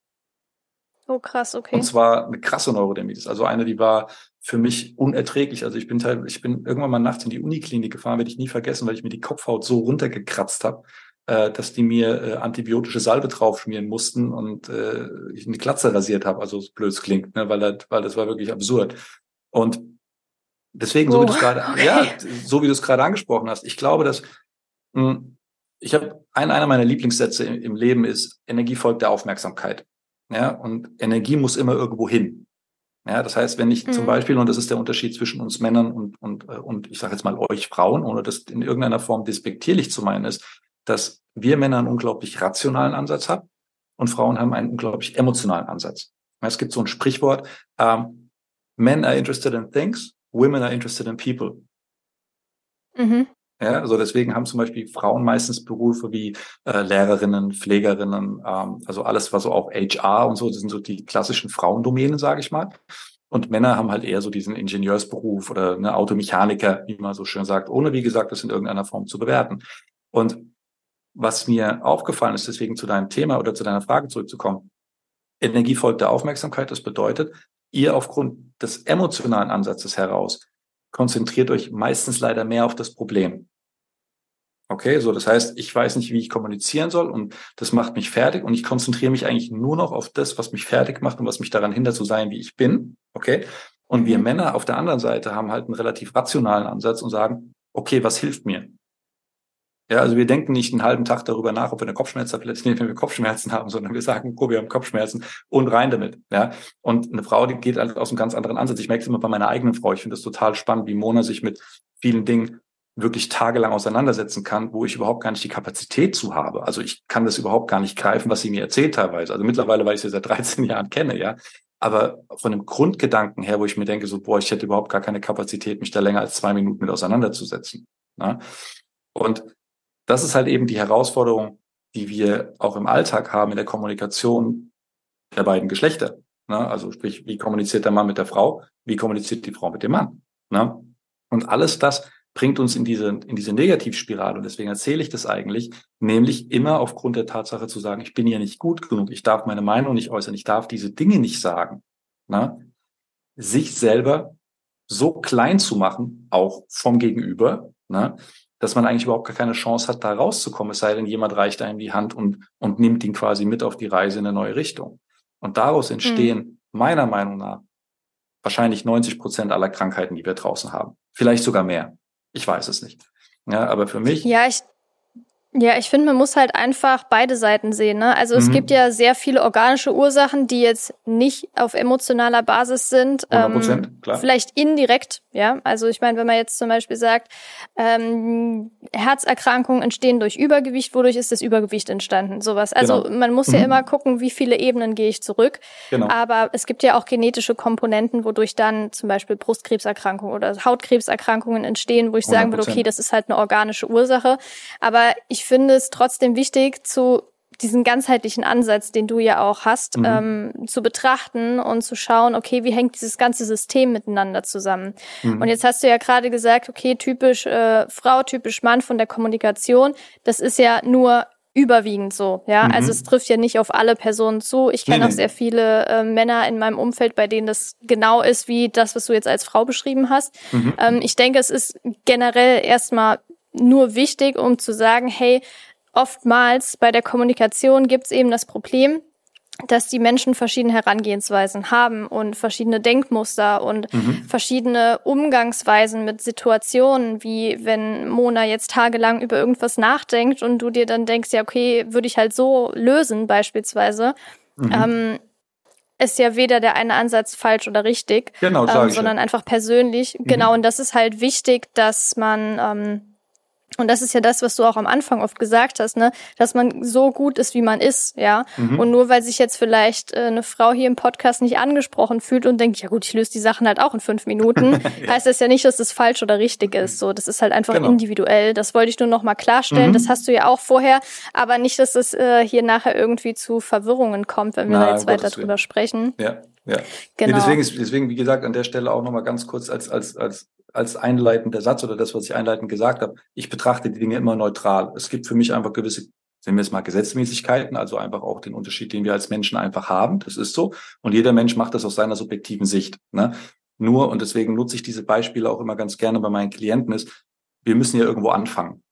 Oh krass, okay. Und zwar eine krasse Neurodermitis. Also eine, die war für mich unerträglich. Also ich bin teil, ich bin irgendwann mal nachts in die Uniklinik gefahren, werde ich nie vergessen, weil ich mir die Kopfhaut so runtergekratzt habe, äh, dass die mir äh, antibiotische Salbe draufschmieren mussten und äh, ich eine Glatze rasiert habe, also so blöd klingt, ne, weil, das, weil das war wirklich absurd. Und deswegen, so oh, wie du es gerade, okay. ja, so wie du es gerade angesprochen hast, ich glaube, dass mh, hm, ich habe ein, einer meiner Lieblingssätze im, im Leben ist Energie folgt der Aufmerksamkeit. Ja, und Energie muss immer irgendwo hin. Ja, das heißt, wenn ich mhm. zum Beispiel, und das ist der Unterschied zwischen uns Männern und, und, äh, und ich sage jetzt mal euch Frauen, ohne das in irgendeiner Form despektierlich zu meinen, ist, dass wir Männer einen unglaublich rationalen Ansatz haben und Frauen haben einen unglaublich emotionalen Ansatz. Es gibt so ein Sprichwort, ähm, Men are interested in things, women are interested in people. Mhm. Ja, also deswegen haben zum Beispiel Frauen meistens Berufe wie äh, Lehrerinnen, Pflegerinnen, ähm, also alles, was so auch HR und so, das sind so die klassischen Frauendomänen, sage ich mal. Und Männer haben halt eher so diesen Ingenieursberuf oder eine Automechaniker, wie man so schön sagt, ohne wie gesagt, das in irgendeiner Form zu bewerten. Und was mir aufgefallen ist, deswegen zu deinem Thema oder zu deiner Frage zurückzukommen, Energie folgt der Aufmerksamkeit, das bedeutet, ihr aufgrund des emotionalen Ansatzes heraus konzentriert euch meistens leider mehr auf das Problem. Okay, so das heißt, ich weiß nicht, wie ich kommunizieren soll und das macht mich fertig und ich konzentriere mich eigentlich nur noch auf das, was mich fertig macht und was mich daran hindert zu sein, wie ich bin. Okay, und wir mhm. Männer auf der anderen Seite haben halt einen relativ rationalen Ansatz und sagen, okay, was hilft mir? Ja, also wir denken nicht einen halben Tag darüber nach, ob wir eine Kopfschmerztablette nehmen, wenn wir Kopfschmerzen haben, sondern wir sagen, oh, wir haben Kopfschmerzen und rein damit. Ja, und eine Frau, die geht halt aus einem ganz anderen Ansatz. Ich merke es immer bei meiner eigenen Frau. Ich finde es total spannend, wie Mona sich mit vielen Dingen wirklich tagelang auseinandersetzen kann, wo ich überhaupt gar nicht die Kapazität zu habe. Also ich kann das überhaupt gar nicht greifen, was sie mir erzählt teilweise. Also mittlerweile, weil ich sie seit 13 Jahren kenne, ja. Aber von dem Grundgedanken her, wo ich mir denke, so, boah, ich hätte überhaupt gar keine Kapazität, mich da länger als zwei Minuten mit auseinanderzusetzen. Ja? Und das ist halt eben die Herausforderung, die wir auch im Alltag haben in der Kommunikation der beiden Geschlechter. Ne? Also sprich, wie kommuniziert der Mann mit der Frau? Wie kommuniziert die Frau mit dem Mann? Ne? Und alles das bringt uns in diese, in diese Negativspirale. Und deswegen erzähle ich das eigentlich, nämlich immer aufgrund der Tatsache zu sagen, ich bin hier nicht gut genug, ich darf meine Meinung nicht äußern, ich darf diese Dinge nicht sagen. Ne? Sich selber so klein zu machen, auch vom Gegenüber, ne? Dass man eigentlich überhaupt gar keine Chance hat, da rauszukommen, es sei denn, jemand reicht einem die Hand und, und nimmt ihn quasi mit auf die Reise in eine neue Richtung. Und daraus entstehen mhm. meiner Meinung nach wahrscheinlich 90 Prozent aller Krankheiten, die wir draußen haben. Vielleicht sogar mehr. Ich weiß es nicht. Ja, aber für mich. Ja, ich, ja, ich finde, man muss halt einfach beide Seiten sehen. Ne? Also mhm. es gibt ja sehr viele organische Ursachen, die jetzt nicht auf emotionaler Basis sind. 100%, ähm, klar. Vielleicht indirekt, ja. Also ich meine, wenn man jetzt zum Beispiel sagt, ähm, Herzerkrankungen entstehen durch Übergewicht, wodurch ist das Übergewicht entstanden? Sowas. Also genau. man muss mhm. ja immer gucken, wie viele Ebenen gehe ich zurück. Genau. Aber es gibt ja auch genetische Komponenten, wodurch dann zum Beispiel Brustkrebserkrankungen oder Hautkrebserkrankungen entstehen, wo ich 100%. sagen würde, okay, das ist halt eine organische Ursache. Aber ich finde es trotzdem wichtig, zu diesen ganzheitlichen Ansatz, den du ja auch hast, mhm. ähm, zu betrachten und zu schauen, okay, wie hängt dieses ganze System miteinander zusammen? Mhm. Und jetzt hast du ja gerade gesagt, okay, typisch äh, Frau, typisch Mann von der Kommunikation, das ist ja nur überwiegend so, ja. Mhm. Also es trifft ja nicht auf alle Personen zu. Ich kenne nee, auch nee. sehr viele äh, Männer in meinem Umfeld, bei denen das genau ist wie das, was du jetzt als Frau beschrieben hast. Mhm. Ähm, ich denke, es ist generell erstmal nur wichtig, um zu sagen, hey, oftmals bei der Kommunikation gibt es eben das Problem, dass die Menschen verschiedene Herangehensweisen haben und verschiedene Denkmuster und mhm. verschiedene Umgangsweisen mit Situationen, wie wenn Mona jetzt tagelang über irgendwas nachdenkt und du dir dann denkst, ja, okay, würde ich halt so lösen beispielsweise. Mhm. Ähm, ist ja weder der eine Ansatz falsch oder richtig, genau, ähm, sondern ja. einfach persönlich. Mhm. Genau, und das ist halt wichtig, dass man ähm, und das ist ja das, was du auch am Anfang oft gesagt hast, ne, dass man so gut ist, wie man ist, ja. Mhm. Und nur weil sich jetzt vielleicht äh, eine Frau hier im Podcast nicht angesprochen fühlt und denkt, ja gut, ich löse die Sachen halt auch in fünf Minuten, ja. heißt das ja nicht, dass das falsch oder richtig ist. So, das ist halt einfach genau. individuell. Das wollte ich nur noch mal klarstellen. Mhm. Das hast du ja auch vorher, aber nicht, dass es äh, hier nachher irgendwie zu Verwirrungen kommt, wenn wir Na, da jetzt weiter drüber sprechen. Ja. Ja, genau. Nee, deswegen ist, deswegen, wie gesagt, an der Stelle auch nochmal ganz kurz als, als, als als einleitender Satz oder das, was ich einleitend gesagt habe, ich betrachte die Dinge immer neutral. Es gibt für mich einfach gewisse, nennen wir es mal Gesetzmäßigkeiten, also einfach auch den Unterschied, den wir als Menschen einfach haben. Das ist so. Und jeder Mensch macht das aus seiner subjektiven Sicht. Ne? Nur, und deswegen nutze ich diese Beispiele auch immer ganz gerne bei meinen Klienten, ist, wir müssen ja irgendwo anfangen.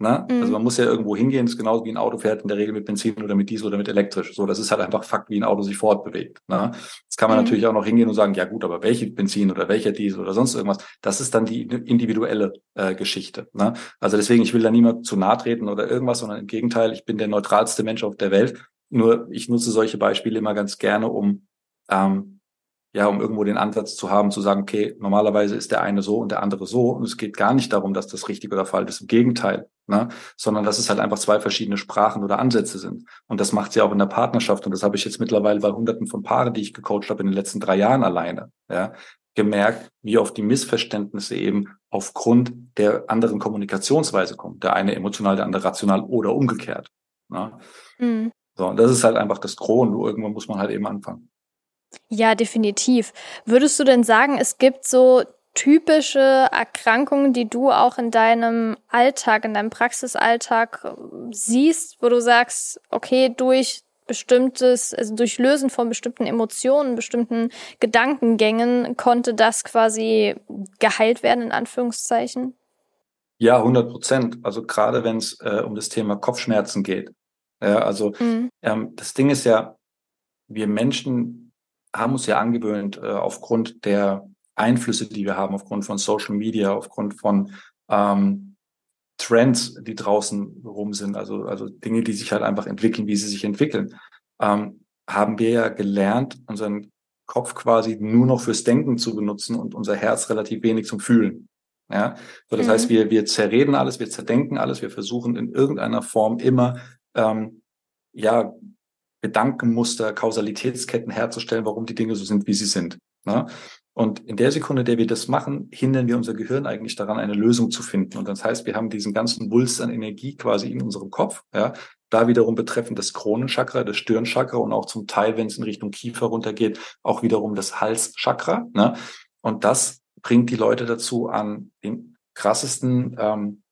Ne? Mhm. Also man muss ja irgendwo hingehen, das ist genauso wie ein Auto fährt in der Regel mit Benzin oder mit Diesel oder mit elektrisch. So, das ist halt einfach Fakt, wie ein Auto sich fortbewegt. Ne? Jetzt kann man mhm. natürlich auch noch hingehen und sagen, ja gut, aber welche Benzin oder welcher Diesel oder sonst irgendwas, das ist dann die individuelle äh, Geschichte. Ne? Also deswegen, ich will da niemand zu nahe treten oder irgendwas, sondern im Gegenteil, ich bin der neutralste Mensch auf der Welt. Nur ich nutze solche Beispiele immer ganz gerne, um ähm, ja, um irgendwo den Ansatz zu haben, zu sagen, okay, normalerweise ist der eine so und der andere so. Und es geht gar nicht darum, dass das richtig oder falsch ist. Im Gegenteil, ne? sondern dass es halt einfach zwei verschiedene Sprachen oder Ansätze sind. Und das macht sie auch in der Partnerschaft. Und das habe ich jetzt mittlerweile bei hunderten von Paaren, die ich gecoacht habe in den letzten drei Jahren alleine, ja, gemerkt, wie oft die Missverständnisse eben aufgrund der anderen Kommunikationsweise kommen. Der eine emotional, der andere rational oder umgekehrt. Ne? Mhm. So, und das ist halt einfach das und irgendwann muss man halt eben anfangen. Ja, definitiv. Würdest du denn sagen, es gibt so typische Erkrankungen, die du auch in deinem Alltag, in deinem Praxisalltag äh, siehst, wo du sagst, okay, durch bestimmtes, also durch Lösen von bestimmten Emotionen, bestimmten Gedankengängen konnte das quasi geheilt werden, in Anführungszeichen? Ja, 100 Prozent. Also gerade wenn es äh, um das Thema Kopfschmerzen geht. Ja, also mhm. ähm, das Ding ist ja, wir Menschen haben uns ja angewöhnt, äh, aufgrund der Einflüsse, die wir haben, aufgrund von Social Media, aufgrund von ähm, Trends, die draußen rum sind, also, also Dinge, die sich halt einfach entwickeln, wie sie sich entwickeln, ähm, haben wir ja gelernt, unseren Kopf quasi nur noch fürs Denken zu benutzen und unser Herz relativ wenig zum Fühlen. Ja, so das mhm. heißt, wir, wir zerreden alles, wir zerdenken alles, wir versuchen in irgendeiner Form immer ähm, ja Gedankenmuster, Kausalitätsketten herzustellen, warum die Dinge so sind, wie sie sind. Ne? Und in der Sekunde, in der wir das machen, hindern wir unser Gehirn eigentlich daran, eine Lösung zu finden. Und das heißt, wir haben diesen ganzen Wulst an Energie quasi in unserem Kopf. Ja? Da wiederum betreffend das Kronenchakra, das Stirnchakra und auch zum Teil, wenn es in Richtung Kiefer runtergeht, auch wiederum das Halschakra. Ne? Und das bringt die Leute dazu, an den krassesten ähm,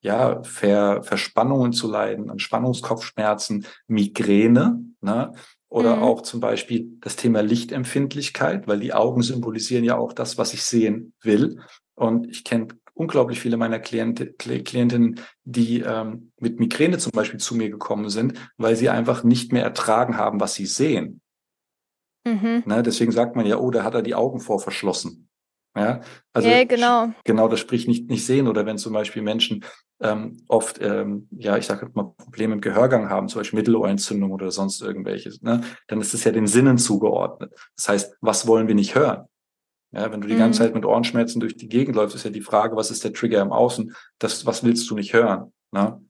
ja, Ver, Verspannungen zu leiden, an Spannungskopfschmerzen, Migräne, ne? Oder mhm. auch zum Beispiel das Thema Lichtempfindlichkeit, weil die Augen symbolisieren ja auch das, was ich sehen will. Und ich kenne unglaublich viele meiner Kliente, Klientinnen, die ähm, mit Migräne zum Beispiel zu mir gekommen sind, weil sie einfach nicht mehr ertragen haben, was sie sehen. Mhm. Ne, deswegen sagt man ja, oh, da hat er die Augen vor verschlossen. Ja, also yeah, genau. genau, das spricht nicht nicht sehen oder wenn zum Beispiel Menschen ähm, oft, ähm, ja, ich sage mal, Probleme im Gehörgang haben, zum Beispiel Mittelohrentzündung oder sonst irgendwelches, ne, dann ist es ja den Sinnen zugeordnet. Das heißt, was wollen wir nicht hören? Ja, wenn du die mhm. ganze Zeit mit Ohrenschmerzen durch die Gegend läufst, ist ja die Frage, was ist der Trigger im Außen? Das, was willst du nicht hören? Ne?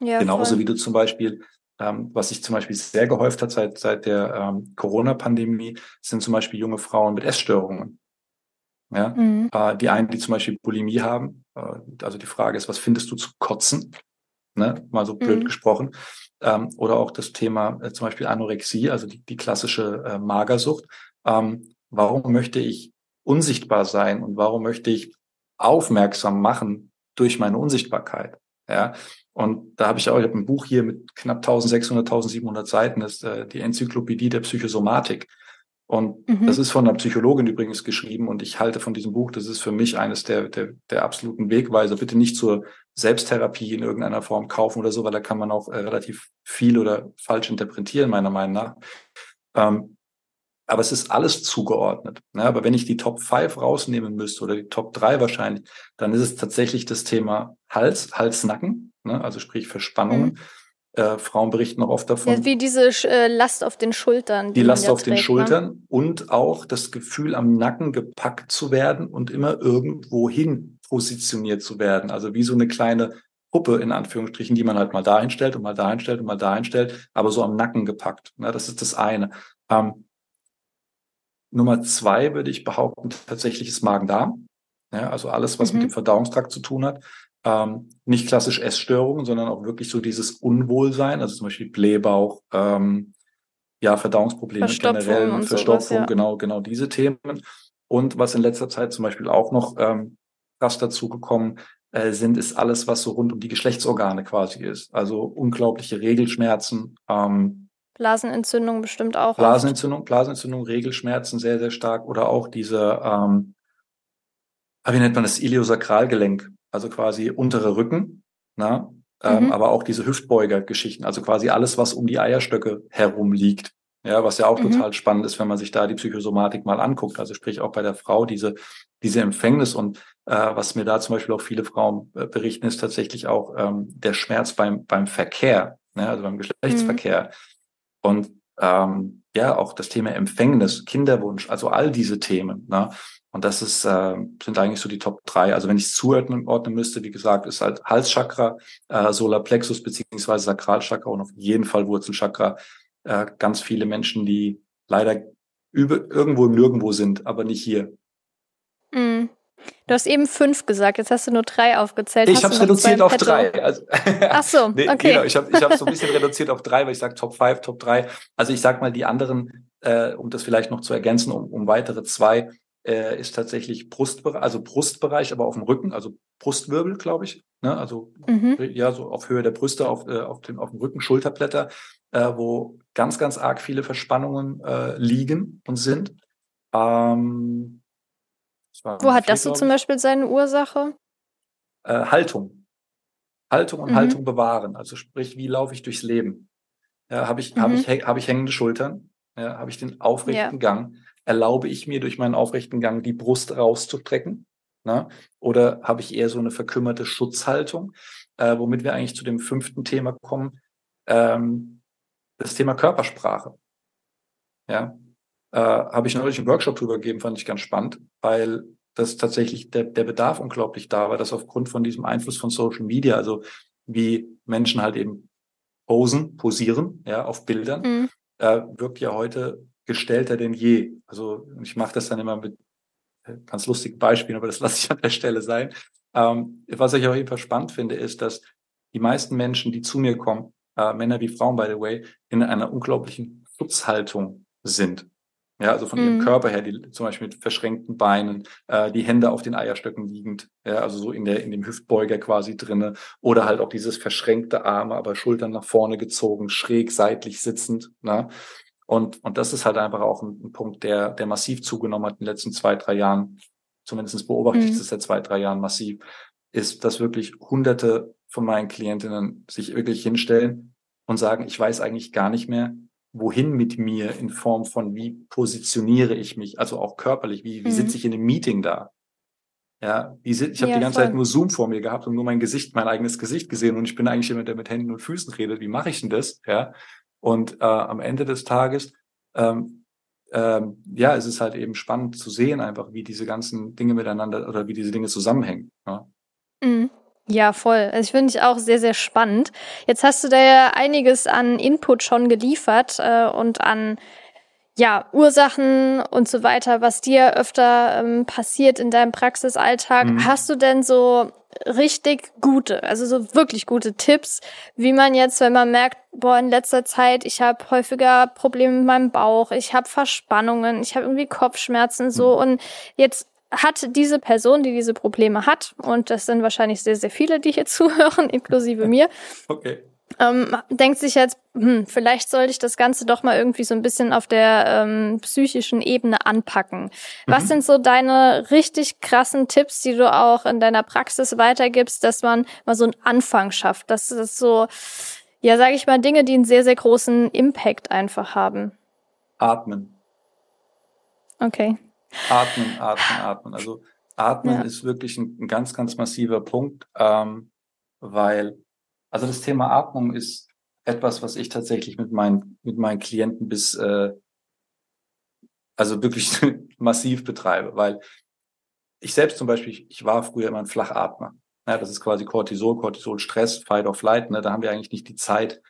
Ja, Genauso voll. wie du zum Beispiel, ähm, was sich zum Beispiel sehr gehäuft hat seit, seit der ähm, Corona-Pandemie, sind zum Beispiel junge Frauen mit Essstörungen. Ja? Mhm. Äh, die einen, die zum Beispiel Bulimie haben. Also die Frage ist, was findest du zu kotzen? Ne? Mal so blöd mhm. gesprochen. Ähm, oder auch das Thema äh, zum Beispiel Anorexie, also die, die klassische äh, Magersucht. Ähm, warum möchte ich unsichtbar sein und warum möchte ich aufmerksam machen durch meine Unsichtbarkeit? Ja, und da habe ich auch, ich habe ein Buch hier mit knapp 1600, 1700 Seiten, das ist äh, die Enzyklopädie der Psychosomatik. Und mhm. das ist von einer Psychologin übrigens geschrieben und ich halte von diesem Buch, das ist für mich eines der, der, der absoluten Wegweiser. Bitte nicht zur Selbsttherapie in irgendeiner Form kaufen oder so, weil da kann man auch äh, relativ viel oder falsch interpretieren, meiner Meinung nach. Ähm, aber es ist alles zugeordnet. Ne? Aber wenn ich die Top 5 rausnehmen müsste oder die Top 3 wahrscheinlich, dann ist es tatsächlich das Thema Hals, Hals-Nacken, ne? also sprich Verspannungen. Mhm äh, Frauen berichten auch oft davon. Ja, wie diese äh, Last auf den Schultern. Die, die Last auf trägt, den ne? Schultern ne? und auch das Gefühl, am Nacken gepackt zu werden und immer irgendwo hin positioniert zu werden. Also wie so eine kleine Puppe in Anführungsstrichen, die man halt mal dahin stellt und mal dahin stellt und mal dahin stellt, aber so am Nacken gepackt. Ne? Das ist das eine. Ähm, Nummer zwei würde ich behaupten, tatsächlich ist Magen-Darm. Ja, also alles, was mhm. mit dem Verdauungstrakt zu tun hat ähm, nicht klassisch Essstörungen, sondern auch wirklich so dieses Unwohlsein, also zum Beispiel Blähbauch, ähm, ja, Verdauungsprobleme generell, Verstopfung, sowas, ja. genau, genau diese Themen. Und was in letzter Zeit zum Beispiel auch noch ähm, krass dazu gekommen äh, sind, ist alles, was so rund um die Geschlechtsorgane quasi ist. Also unglaubliche Regelschmerzen. Ähm, Blasenentzündung bestimmt auch. Blasenentzündung, Blasenentzündung, Regelschmerzen sehr, sehr stark. Oder auch diese, ähm, wie nennt man das, Iliosakralgelenk also quasi untere Rücken. Na? ähm, mhm. aber auch diese Hüftbeuger-Geschichten, also quasi alles, was um die Eierstöcke herum liegt. Ja, was ja auch mhm. total spannend ist, wenn man sich da die Psychosomatik mal anguckt. Also sprich auch bei der Frau diese, diese Empfängnis und äh, was mir da zum Beispiel auch viele Frauen äh, berichten, ist tatsächlich auch ähm, der Schmerz beim, beim Verkehr, ne? also beim Geschlechtsverkehr. Mhm. Und ähm, ja, auch das Thema Empfängnis, Kinderwunsch, also all diese Themen. Ne? Und das ist, äh, sind eigentlich so die Top drei. Also wenn ich es zuordnen ordnen müsste, wie gesagt, ist halt Halschakra, äh, Solarplexus beziehungsweise Sakralchakra und auf jeden Fall Wurzelchakra. Äh, ganz viele Menschen, die leider über, irgendwo im Nirgendwo sind, aber nicht hier. Mm. Du hast eben fünf gesagt, jetzt hast du nur drei aufgezählt. Ich habe es reduziert auf drei. Also, Ach so, okay. Nee, genau, ich habe ich hab so ein bisschen reduziert auf drei, weil ich sage Top 5, Top 3. Also ich sag mal, die anderen, äh, um das vielleicht noch zu ergänzen, um, um weitere zwei, äh, ist tatsächlich Brustbereich, also Brustbereich, aber auf dem Rücken, also Brustwirbel, glaube ich. Ne? Also mhm. ja, so auf Höhe der Brüste, auf, äh, auf, dem, auf dem Rücken, Schulterblätter, äh, wo ganz, ganz arg viele Verspannungen äh, liegen und sind. Ähm, wo hat das so zum Beispiel seine Ursache? Äh, Haltung. Haltung und mhm. Haltung bewahren. Also sprich, wie laufe ich durchs Leben? Ja, habe ich, mhm. habe ich, habe ich hängende Schultern? Ja, habe ich den aufrechten ja. Gang? Erlaube ich mir durch meinen aufrechten Gang die Brust rauszustrecken? Ne? Oder habe ich eher so eine verkümmerte Schutzhaltung, äh, womit wir eigentlich zu dem fünften Thema kommen, ähm, das Thema Körpersprache. Ja, äh, habe ich neulich einen Workshop drüber gegeben, fand ich ganz spannend, weil das tatsächlich der, der Bedarf unglaublich da war, dass aufgrund von diesem Einfluss von Social Media, also wie Menschen halt eben posen, posieren, ja, auf Bildern, mhm. äh, wirkt ja heute gestellter denn je. Also ich mache das dann immer mit äh, ganz lustigen Beispielen, aber das lasse ich an der Stelle sein. Ähm, was ich auf jeden Fall spannend finde, ist, dass die meisten Menschen, die zu mir kommen, äh, Männer wie Frauen, by the way, in einer unglaublichen Schutzhaltung sind. Ja, also von mhm. ihrem Körper her, die zum Beispiel mit verschränkten Beinen, äh, die Hände auf den Eierstöcken liegend, ja, also so in der in dem Hüftbeuger quasi drinne, oder halt auch dieses verschränkte Arme, aber Schultern nach vorne gezogen, schräg seitlich sitzend. Ne? Und, und das ist halt einfach auch ein, ein Punkt, der, der massiv zugenommen hat in den letzten zwei, drei Jahren. Zumindest beobachte mhm. ich das seit zwei, drei Jahren massiv, ist, dass wirklich hunderte von meinen Klientinnen sich wirklich hinstellen und sagen, ich weiß eigentlich gar nicht mehr, wohin mit mir in Form von, wie positioniere ich mich, also auch körperlich, wie, wie mhm. sitze ich in einem Meeting da? Ja, wie sit, ich habe ja, die ganze voll. Zeit nur Zoom vor mir gehabt und nur mein Gesicht, mein eigenes Gesicht gesehen und ich bin eigentlich jemand, der mit Händen und Füßen redet. Wie mache ich denn das? Ja, und äh, am Ende des Tages, ähm, ähm, ja, es ist halt eben spannend zu sehen, einfach wie diese ganzen Dinge miteinander oder wie diese Dinge zusammenhängen. Ja, mhm. ja voll. Also ich finde ich auch sehr, sehr spannend. Jetzt hast du da ja einiges an Input schon geliefert äh, und an ja, Ursachen und so weiter, was dir öfter ähm, passiert in deinem Praxisalltag. Mhm. Hast du denn so richtig gute, also so wirklich gute Tipps, wie man jetzt, wenn man merkt, boah, in letzter Zeit, ich habe häufiger Probleme mit meinem Bauch, ich habe Verspannungen, ich habe irgendwie Kopfschmerzen so. Mhm. und jetzt hat diese Person, die diese Probleme hat, und das sind wahrscheinlich sehr, sehr viele, die hier zuhören, inklusive mir, okay ähm, denkt sich jetzt, hm, vielleicht sollte ich das Ganze doch mal irgendwie so ein bisschen auf der ähm, psychischen Ebene anpacken. Was mhm. sind so deine richtig krassen Tipps, die du auch in deiner Praxis weitergibst, dass man mal so einen Anfang schafft? Das ist so, ja, sage ich mal, Dinge, die einen sehr, sehr großen Impact einfach haben. Atmen. Okay. Atmen, atmen, atmen. Also atmen ja. ist wirklich ein, ein, ganz, ganz massiver Punkt, ähm, weil also das Thema Atmung ist etwas, was ich tatsächlich mit meinen, mit meinen Klienten bis, äh, also wirklich massiv betreibe, weil ich selbst zum Beispiel, ich war früher immer ein Flachatmer. Ja, das ist quasi Cortisol, Cortisol, Stress, Fight or Flight. Ne? Da haben wir eigentlich nicht die Zeit,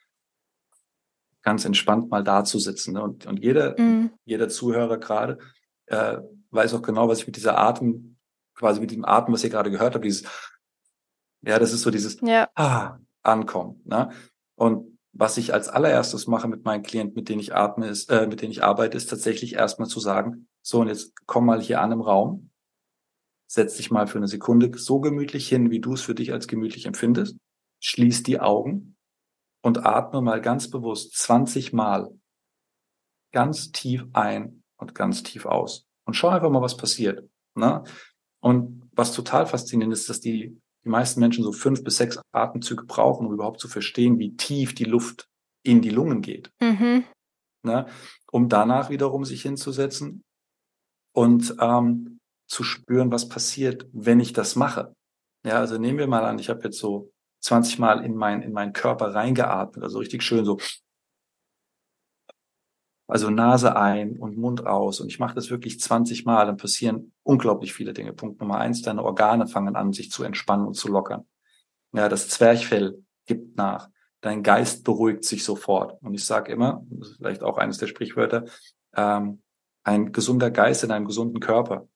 ganz entspannt mal da zu sitzen. Ne? Und, und jeder, mhm. jeder Zuhörer gerade äh, weiß auch genau, was ich mit dieser Atem, quasi mit dem Atem, was ihr gerade gehört habt, dieses, ja, das ist so dieses, ja. ah, ankommen. Ne? Und was ich als allererstes mache mit meinen Klienten, mit denen ich atme, ist, äh, mit denen ich arbeite, ist tatsächlich erstmal zu sagen, so und jetzt komm mal hier an im Raum, setz dich mal für eine Sekunde so gemütlich hin, wie du es für dich als gemütlich empfindest, schließ die Augen und atme mal ganz bewusst 20 Mal ganz tief ein und ganz tief aus und schau einfach mal, was passiert. Ne? Und was total faszinierend ist, dass die die meisten Menschen so fünf bis sechs Atemzüge brauchen, um überhaupt zu verstehen, wie tief die Luft in die Lungen geht. Mhm. Ne? Um danach wiederum sich hinzusetzen und ähm, zu spüren, was passiert, wenn ich das mache. Ja, also nehmen wir mal an, ich habe jetzt so 20 Mal in mein in meinen Körper reingeatmet, also richtig schön so also Nase ein und Mund aus. Und ich mache das wirklich 20 Mal, dann passieren unglaublich viele Dinge. Punkt Nummer eins, deine Organe fangen an, sich zu entspannen und zu lockern. Ja, das Zwerchfell gibt nach. Dein Geist beruhigt sich sofort. Und ich sage immer, das ist vielleicht auch eines der Sprichwörter, ähm, ein gesunder Geist in einem gesunden Körper.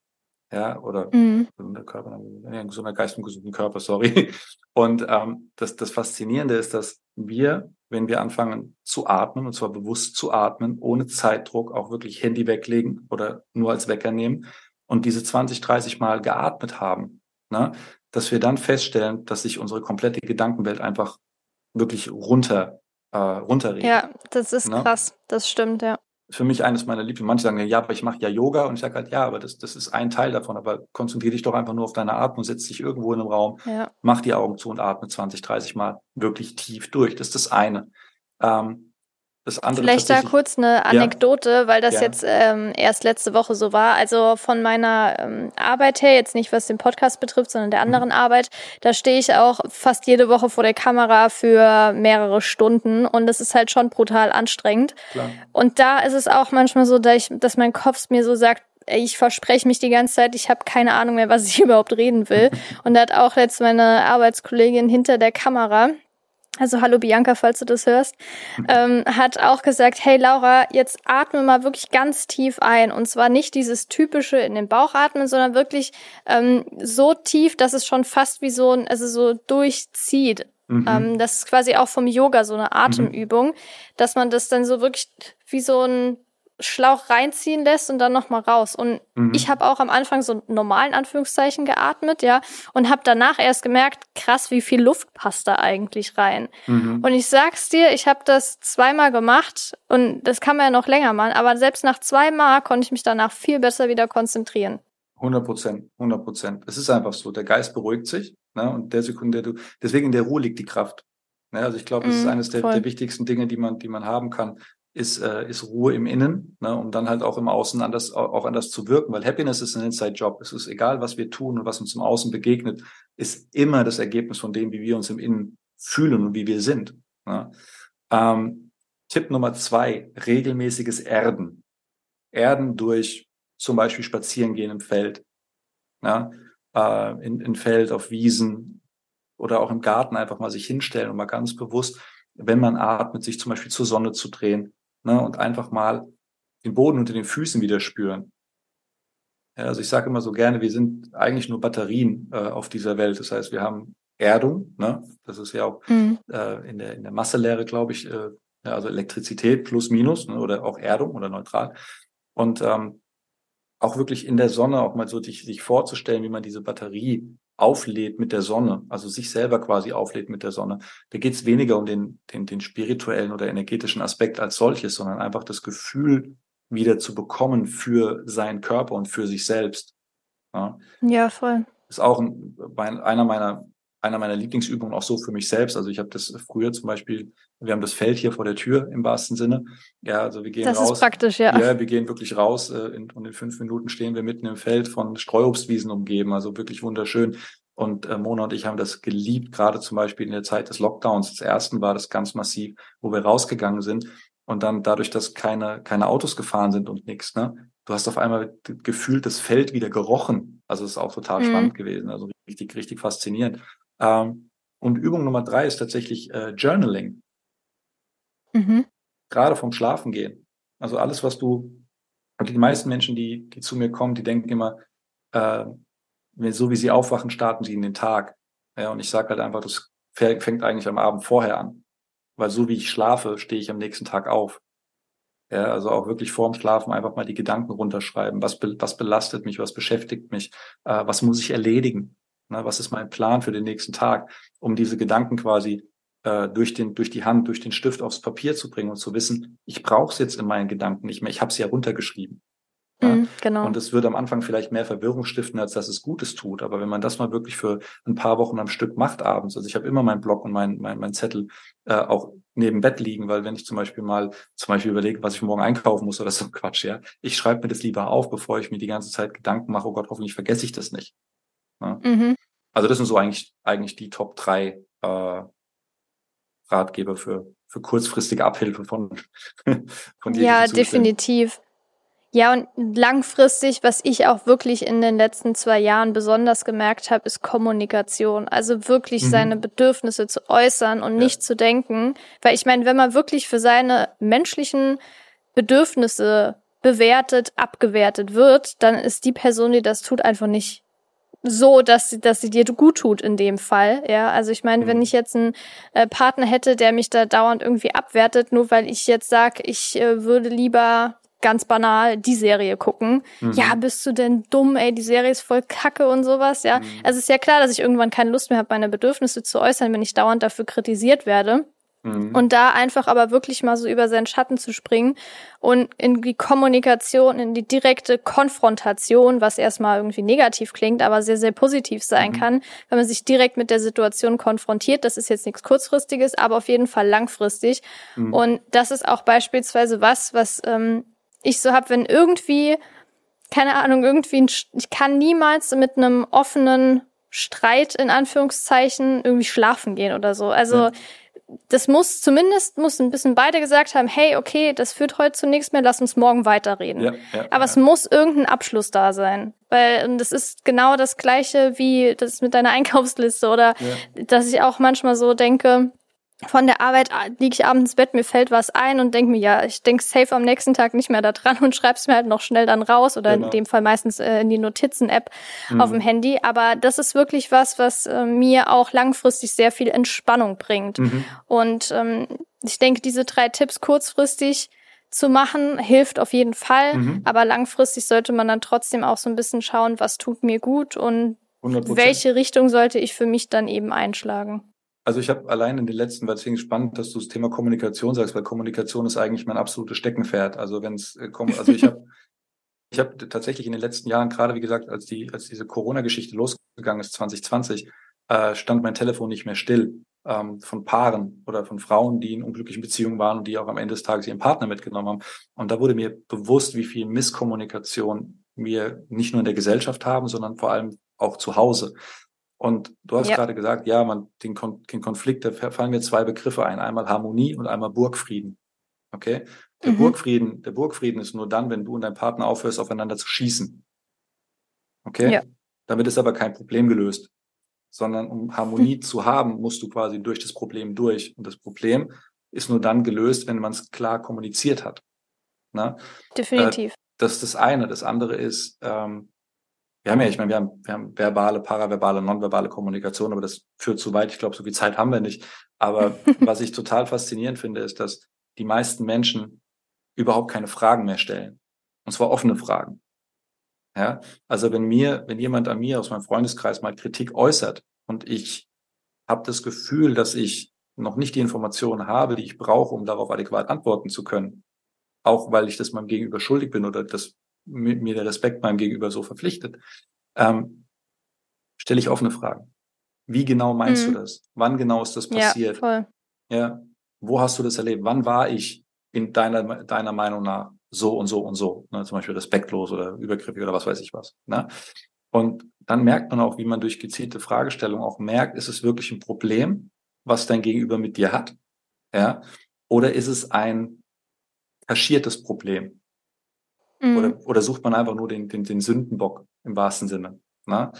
Ja, oder mhm. gesunder Körper, ein gesunder Geist im gesunden Körper, sorry. Und ähm, das, das Faszinierende ist, dass wir wenn wir anfangen zu atmen, und zwar bewusst zu atmen, ohne Zeitdruck, auch wirklich Handy weglegen oder nur als Wecker nehmen und diese 20, 30 Mal geatmet haben, ne, dass wir dann feststellen, dass sich unsere komplette Gedankenwelt einfach wirklich runter, äh, runterregt. Ja, das ist ne? krass, das stimmt, ja für mich eines meiner Lieblings. Manche sagen, ja, aber ich mache ja Yoga und ich sage halt, ja, aber das, das ist ein Teil davon. Aber konzentriere dich doch einfach nur auf deine Atmung, setz dich irgendwo in einem Raum, ja. mach die Augen zu und atme 20, 30 Mal wirklich tief durch. Das ist das eine. Ähm, das andere Vielleicht da kurz eine Anekdote, ja. weil das ja. jetzt ähm, erst letzte Woche so war. Also von meiner ähm, Arbeit her, jetzt nicht was den Podcast betrifft, sondern der anderen mhm. Arbeit, da stehe ich auch fast jede Woche vor der Kamera für mehrere Stunden und das ist halt schon brutal anstrengend. Klar. Und da ist es auch manchmal so, dass, ich, dass mein Kopf mir so sagt, ich verspreche mich die ganze Zeit, ich habe keine Ahnung mehr, was ich überhaupt reden will. Und da hat auch jetzt meine Arbeitskollegin hinter der Kamera, also hallo Bianca, falls du das hörst, ähm, hat auch gesagt, hey Laura, jetzt atme mal wirklich ganz tief ein. Und zwar nicht dieses typische in den Bauch atmen, sondern wirklich ähm, so tief, dass es schon fast wie so ein, also so durchzieht. Mhm. Ähm, das ist quasi auch vom Yoga so eine Atemübung, mhm. dass man das dann so wirklich wie so ein Schlauch reinziehen lässt und dann nochmal raus. Und mhm. ich habe auch am Anfang so normalen Anführungszeichen geatmet, ja, und habe danach erst gemerkt, krass, wie viel Luft passt da eigentlich rein. Mhm. Und ich sag's dir, ich habe das zweimal gemacht und das kann man ja noch länger machen, aber selbst nach zweimal konnte ich mich danach viel besser wieder konzentrieren. 100 Prozent, 100 Prozent. Es ist einfach so, der Geist beruhigt sich, ne, und der Sekunde, der du, deswegen in der Ruhe liegt die Kraft. Ne, also ich glaube, das mhm, ist eines der, der, wichtigsten Dinge, die man, die man haben kann ist, äh, ist Ruhe im Innen, ne, um dann halt auch im Außen anders, auch anders zu wirken, weil Happiness ist ein Inside-Job. Es ist egal, was wir tun und was uns im Außen begegnet, ist immer das Ergebnis von dem, wie wir uns im Innen fühlen und wie wir sind. Ne. Ähm, Tipp Nummer zwei, regelmäßiges Erden. Erden durch zum Beispiel Spazierengehen im Feld, ja, äh, in, in Feld, auf Wiesen oder auch im Garten einfach mal sich hinstellen und mal ganz bewusst, wenn man atmet, sich zum Beispiel zur Sonne zu drehen, ne, und einfach mal den Boden unter den Füßen wieder spüren. Ja, also ich sage immer so gerne, wir sind eigentlich nur Batterien äh, auf dieser Welt. Das heißt, wir haben Erdung, ne? das ist ja auch mhm. äh, in, der, in der Masselehre, glaube ich, äh, also Elektrizität plus minus ne? oder auch Erdung oder neutral. Und ähm, auch wirklich in der Sonne auch mal so sich, sich vorzustellen, wie man diese Batterie auflädt mit der Sonne, also sich selber quasi auflädt mit der Sonne. Da geht es weniger um den, den, den spirituellen oder energetischen Aspekt als solches, sondern einfach das Gefühl wieder zu bekommen für seinen Körper und für sich selbst. Ja, ja voll. Ist auch ein, einer meiner einer meiner Lieblingsübungen auch so für mich selbst. Also ich habe das früher zum Beispiel, wir haben das Feld hier vor der Tür im wahrsten Sinne. Ja, also wir gehen das raus. Das ist praktisch, ja. Ja, wir gehen wirklich raus äh, in, und in fünf Minuten stehen wir mitten im Feld von Streuobstwiesen umgeben. Also wirklich wunderschön. Und äh, Mona und ich haben das geliebt, gerade zum Beispiel in der Zeit des Lockdowns. Das ersten war das ganz massiv, wo wir rausgegangen sind und dann dadurch, dass keine, keine Autos gefahren sind und nichts, ne? Du hast auf einmal gefühlt das Feld wieder gerochen. Also es ist auch total mhm. spannend gewesen. Also richtig, richtig faszinierend. Ähm, und Übung Nummer drei ist tatsächlich äh, Journaling. Mhm. Gerade vom Schlafen gehen. Also alles, was du, also die meisten Menschen, die, die zu mir kommen, die denken immer, äh, so wie sie aufwachen, starten sie in den Tag. Ja, und ich sage halt einfach, das fängt eigentlich am Abend vorher an. Weil so wie ich schlafe, stehe ich am nächsten Tag auf. Ja, also auch wirklich vorm Schlafen einfach mal die Gedanken runterschreiben. Was, be was belastet mich? Was beschäftigt mich? Äh, was muss ich erledigen? Na, was ist mein Plan für den nächsten Tag, um diese Gedanken quasi äh, durch, den, durch die Hand, durch den Stift aufs Papier zu bringen und zu wissen, ich brauche es jetzt in meinen Gedanken nicht mehr, ich habe es ja runtergeschrieben. Ja? Mm, genau. Und es wird am Anfang vielleicht mehr Verwirrung stiften, als dass es Gutes tut. Aber wenn man das mal wirklich für ein paar Wochen am Stück macht abends, also ich habe immer meinen Blog und mein, mein, mein Zettel äh, auch neben Bett liegen, weil wenn ich zum Beispiel mal zum Beispiel überlege, was ich morgen einkaufen muss oder so Quatsch, ja, ich schreibe mir das lieber auf, bevor ich mir die ganze Zeit Gedanken mache, oh Gott, hoffentlich vergesse ich das nicht. Ja? Mhm. Also das sind so eigentlich eigentlich die Top drei äh, Ratgeber für für kurzfristige Abhilfe von von Ja, definitiv. Ja, und langfristig, was ich auch wirklich in den letzten zwei Jahren besonders gemerkt habe, ist Kommunikation. Also wirklich mhm. seine Bedürfnisse zu äußern und ja. nicht zu denken. Weil ich meine, wenn man wirklich für seine menschlichen Bedürfnisse bewertet, abgewertet wird, dann ist die Person, die das tut, einfach nicht so, dass sie, dass sie dir gut tut in dem Fall. Ja, also ich meine, mhm. wenn ich jetzt einen äh, Partner hätte, der mich da dauernd irgendwie abwertet, nur weil ich jetzt sag, ich äh, würde lieber ganz banal die Serie gucken. Mhm. Ja, bist du denn dumm, ey, die Serie ist voll kacke und sowas, ja. Mhm. Also es ist ja klar, dass ich irgendwann keine Lust mehr habe, meine Bedürfnisse zu äußern, wenn ich dauernd dafür kritisiert werde. Mhm. Und da einfach aber wirklich mal so über seinen Schatten zu springen und in die Kommunikation, in die direkte Konfrontation, was erstmal irgendwie negativ klingt, aber sehr, sehr positiv sein mhm. kann, wenn man sich direkt mit der Situation konfrontiert. Das ist jetzt nichts Kurzfristiges, aber auf jeden Fall langfristig. Mhm. Und das ist auch beispielsweise was, was ähm, ich so habe, wenn irgendwie, keine Ahnung, irgendwie, ein, ich kann niemals mit einem offenen Streit in Anführungszeichen irgendwie schlafen gehen oder so. Also. Das muss zumindest muss ein bisschen beide gesagt haben, hey, okay, das führt heute zu nichts mehr, lass uns morgen weiterreden. Ja, ja, Aber es muss irgendein Abschluss da sein. Weil das ist genau das gleiche wie das mit deiner Einkaufsliste oder dass ich auch manchmal so denke, von der Arbeit liege ich abends ins Bett, mir fällt was ein und denke mir, ja, ich denke safe am nächsten Tag nicht mehr da dran und schreib's mir halt noch schnell dann raus oder genau. in dem Fall meistens äh, in die Notizen-App mhm. auf dem Handy. Aber das ist wirklich was, was äh, mir auch langfristig sehr viel Entspannung bringt. Mhm. Und ähm, ich denke, diese drei Tipps kurzfristig zu machen, hilft auf jeden Fall. Mhm. Aber langfristig sollte man dann trotzdem auch so ein bisschen schauen, was tut mir gut und 100%. welche Richtung sollte ich für mich dann eben einschlagen. Also ich habe allein in den letzten, weil es spannend, dass du das Thema Kommunikation sagst, weil Kommunikation ist eigentlich mein absolutes Steckenpferd. Also wenn es äh, kommt, also ich habe ich habe tatsächlich in den letzten Jahren, gerade wie gesagt, als die, als diese Corona-Geschichte losgegangen ist, 2020, äh, stand mein Telefon nicht mehr still ähm, von Paaren oder von Frauen, die in unglücklichen Beziehungen waren und die auch am Ende des Tages ihren Partner mitgenommen haben. Und da wurde mir bewusst, wie viel Misskommunikation wir nicht nur in der Gesellschaft haben, sondern vor allem auch zu Hause. Und du hast ja. gerade gesagt, ja, man, den, Kon den Konflikt, da fallen mir zwei Begriffe ein. Einmal Harmonie und einmal Burgfrieden. Okay? Der mhm. Burgfrieden, der Burgfrieden ist nur dann, wenn du und dein Partner aufhörst, aufeinander zu schießen. Okay? Ja. Damit ist aber kein Problem gelöst. Sondern um Harmonie mhm. zu haben, musst du quasi durch das Problem durch. Und das Problem ist nur dann gelöst, wenn man es klar kommuniziert hat. Na? Definitiv. Äh, das ist das eine. Das andere ist, ähm, wir haben ja, ich meine, wir haben, wir haben verbale, paraverbale, nonverbale Kommunikation, aber das führt zu weit. Ich glaube, so viel Zeit haben wir nicht. Aber was ich total faszinierend finde, ist, dass die meisten Menschen überhaupt keine Fragen mehr stellen. Und zwar offene Fragen. Ja, also wenn mir, wenn jemand an mir aus meinem Freundeskreis mal Kritik äußert und ich habe das Gefühl, dass ich noch nicht die Informationen habe, die ich brauche, um darauf adäquat antworten zu können, auch weil ich das meinem Gegenüber schuldig bin oder das mir der Respekt meinem Gegenüber so verpflichtet, ähm, stelle ich offene Fragen. Wie genau meinst mhm. du das? Wann genau ist das passiert? Ja, voll. ja, wo hast du das erlebt? Wann war ich in deiner, deiner Meinung nach so und so und so? Ne? Zum Beispiel respektlos oder übergriffig oder was weiß ich was. Ne? Und dann merkt man auch, wie man durch gezielte Fragestellung auch merkt, ist es wirklich ein Problem, was dein Gegenüber mit dir hat? Ja? Oder ist es ein kaschiertes Problem? Mhm. Oder, oder sucht man einfach nur den, den, den Sündenbock im wahrsten Sinne. Ne?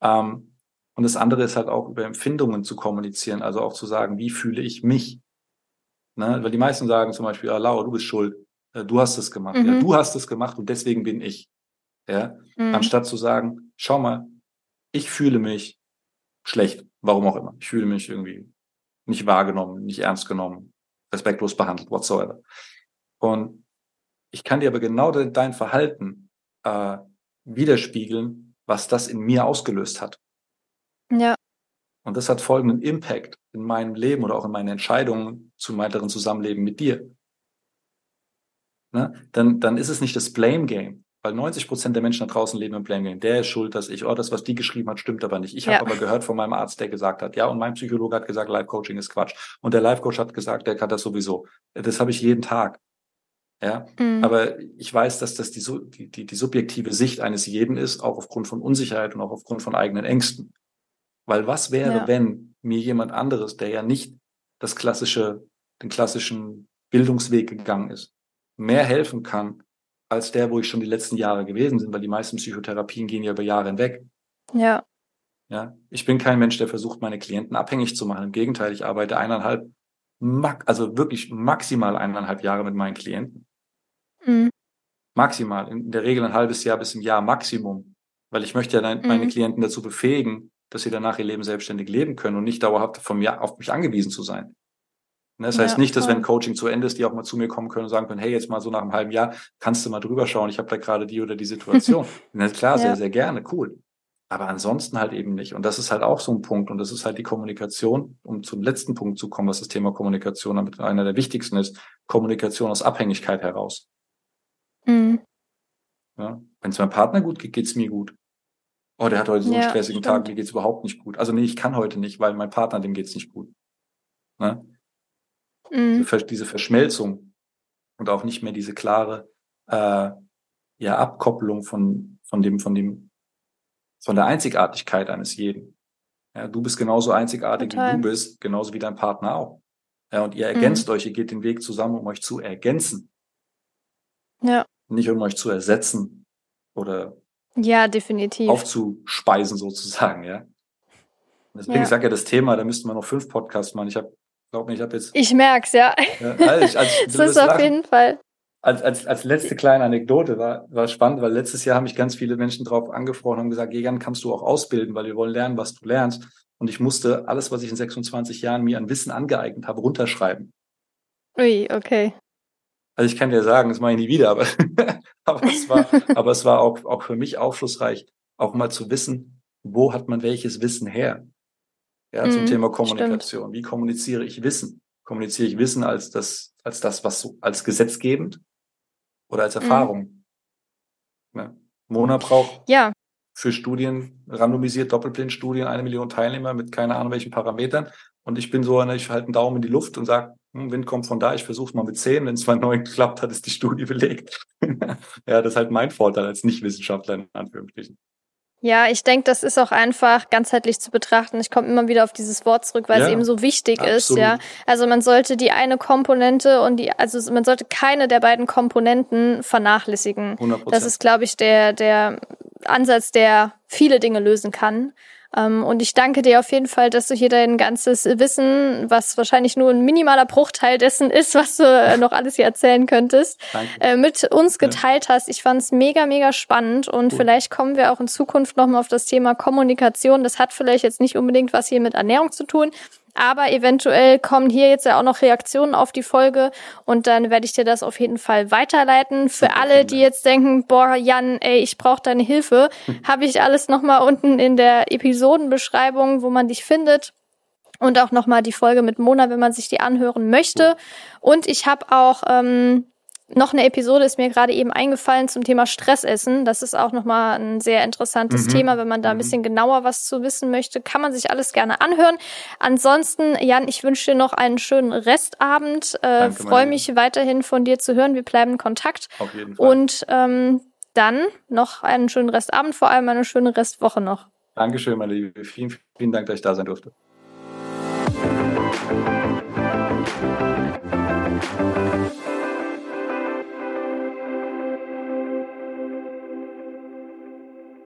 Ähm, und das andere ist halt auch über Empfindungen zu kommunizieren, also auch zu sagen, wie fühle ich mich? Ne? Weil die meisten sagen zum Beispiel, ja, Laura, du bist schuld, äh, du hast es gemacht, mhm. ja, du hast es gemacht und deswegen bin ich. Ja? Mhm. Anstatt zu sagen, schau mal, ich fühle mich schlecht, warum auch immer. Ich fühle mich irgendwie nicht wahrgenommen, nicht ernst genommen, respektlos behandelt, whatsoever. Und ich kann dir aber genau dein Verhalten äh, widerspiegeln, was das in mir ausgelöst hat. Ja. Und das hat folgenden Impact in meinem Leben oder auch in meinen Entscheidungen zum weiteren Zusammenleben mit dir. Ne? Dann, dann ist es nicht das Blame Game. Weil 90 Prozent der Menschen da draußen leben im Blame Game. Der ist schuld, dass ich, oh, das, was die geschrieben hat, stimmt aber nicht. Ich ja. habe aber gehört von meinem Arzt, der gesagt hat, ja, und mein Psychologe hat gesagt, Life Coaching ist Quatsch. Und der Life Coach hat gesagt, der kann das sowieso. Das habe ich jeden Tag. Ja, mhm. aber ich weiß, dass das die, die, die, die subjektive Sicht eines jeden ist, auch aufgrund von Unsicherheit und auch aufgrund von eigenen Ängsten. Weil was wäre, ja. wenn mir jemand anderes, der ja nicht das klassische, den klassischen Bildungsweg gegangen ist, mehr helfen kann als der, wo ich schon die letzten Jahre gewesen bin, weil die meisten Psychotherapien gehen ja über Jahre hinweg. Ja. Ja, ich bin kein Mensch, der versucht, meine Klienten abhängig zu machen. Im Gegenteil, ich arbeite eineinhalb, also wirklich maximal eineinhalb Jahre mit meinen Klienten. Mhm. Maximal. In der Regel ein halbes Jahr bis ein Jahr Maximum. Weil ich möchte ja mhm. meine Klienten dazu befähigen, dass sie danach ihr Leben selbstständig leben können und nicht dauerhaft von mir auf mich angewiesen zu sein. Ne, das heißt nicht, dass wenn Coaching zu Ende ist, die auch mal zu mir kommen können und sagen können, hey, jetzt mal so nach einem halben Jahr, kannst du mal drüber schauen, ich habe da gerade die oder die Situation. Na klar, ja. sehr, sehr gerne, cool. Aber ansonsten halt eben nicht. Und das ist halt auch so ein Punkt. Und das ist halt die Kommunikation, um zum letzten Punkt zu kommen, was das Thema Kommunikation damit einer der wichtigsten ist, Kommunikation aus Abhängigkeit heraus. Mhm. Ja, wenn es meinem Partner gut geht, geht es mir gut. Oh, der hat heute so einen ja, stressigen stimmt. Tag, mir geht's überhaupt nicht gut. Also nee, ich kann heute nicht, weil mein Partner, dem geht's nicht gut. Ne? Mhm. Diese Verschmelzung und auch nicht mehr diese klare äh, ja, Abkopplung von, von dem, von dem, von der Einzigartigkeit eines jeden. Ja, du bist genauso einzigartig, Total. wie du bist, genauso wie dein Partner auch. Ja, und ihr ergänzt mhm. euch, ihr geht den Weg zusammen, um euch zu ergänzen. Ja. Nicht um euch zu ersetzen oder ja, definitiv. aufzuspeisen sozusagen, ja. Deswegen ja. sage ich ja das Thema, da müssten wir noch fünf Podcasts machen. Ich habe Glaub mir, ich habe jetzt. Ich merk's, ja. ja also ich, also das ist auf lachen. jeden Fall. Als, als, als letzte kleine Anekdote war, war spannend, weil letztes Jahr haben mich ganz viele Menschen drauf angesprochen und haben gesagt, Jägern kannst du auch ausbilden, weil wir wollen lernen, was du lernst. Und ich musste alles, was ich in 26 Jahren mir an Wissen angeeignet habe, runterschreiben. Ui, okay. Also ich kann dir sagen, das mache ich nie wieder, aber, aber es war, aber es war auch, auch für mich aufschlussreich, auch mal zu wissen, wo hat man welches Wissen her? ja, zum mhm, Thema Kommunikation. Stimmt. Wie kommuniziere ich Wissen? Kommuniziere ich Wissen als das, als das, was so, als gesetzgebend oder als mhm. Erfahrung? Mhm. Ja. Mona braucht ja. für Studien, randomisiert Doppelblindstudien, eine Million Teilnehmer mit keine Ahnung welchen Parametern. Und ich bin so, ich halte einen Daumen in die Luft und sage, Wind kommt von da, ich versuche es mal mit zehn. Wenn es bei neun klappt, hat es die Studie belegt. ja, das ist halt mein Vorteil als Nichtwissenschaftler in Anführungsstrichen. Ja, ich denke, das ist auch einfach ganzheitlich zu betrachten. Ich komme immer wieder auf dieses Wort zurück, weil ja, es eben so wichtig absolut. ist, ja. Also man sollte die eine Komponente und die, also man sollte keine der beiden Komponenten vernachlässigen. 100%. Das ist, glaube ich, der, der Ansatz, der viele Dinge lösen kann. Ähm, und ich danke dir auf jeden Fall, dass du hier dein ganzes Wissen, was wahrscheinlich nur ein minimaler Bruchteil dessen ist, was du äh, noch alles hier erzählen könntest, äh, mit uns geteilt hast. Ich fand es mega, mega spannend und cool. vielleicht kommen wir auch in Zukunft nochmal auf das Thema Kommunikation. Das hat vielleicht jetzt nicht unbedingt was hier mit Ernährung zu tun, aber eventuell kommen hier jetzt ja auch noch Reaktionen auf die Folge und dann werde ich dir das auf jeden Fall weiterleiten. Für alle, die jetzt denken, boah, Jan, ey, ich brauche deine Hilfe, habe ich alles nochmal unten in der Episodenbeschreibung, wo man dich findet. Und auch nochmal die Folge mit Mona, wenn man sich die anhören möchte. Und ich habe auch ähm, noch eine Episode ist mir gerade eben eingefallen zum Thema Stressessen. Das ist auch nochmal ein sehr interessantes mhm. Thema. Wenn man da ein mhm. bisschen genauer was zu wissen möchte, kann man sich alles gerne anhören. Ansonsten, Jan, ich wünsche dir noch einen schönen Restabend. Äh, Freue mich weiterhin von dir zu hören. Wir bleiben in Kontakt. Auf jeden Fall. Und ähm, dann noch einen schönen Restabend, vor allem eine schöne Restwoche noch. Dankeschön, meine Liebe. Vielen, vielen Dank, dass ich da sein durfte.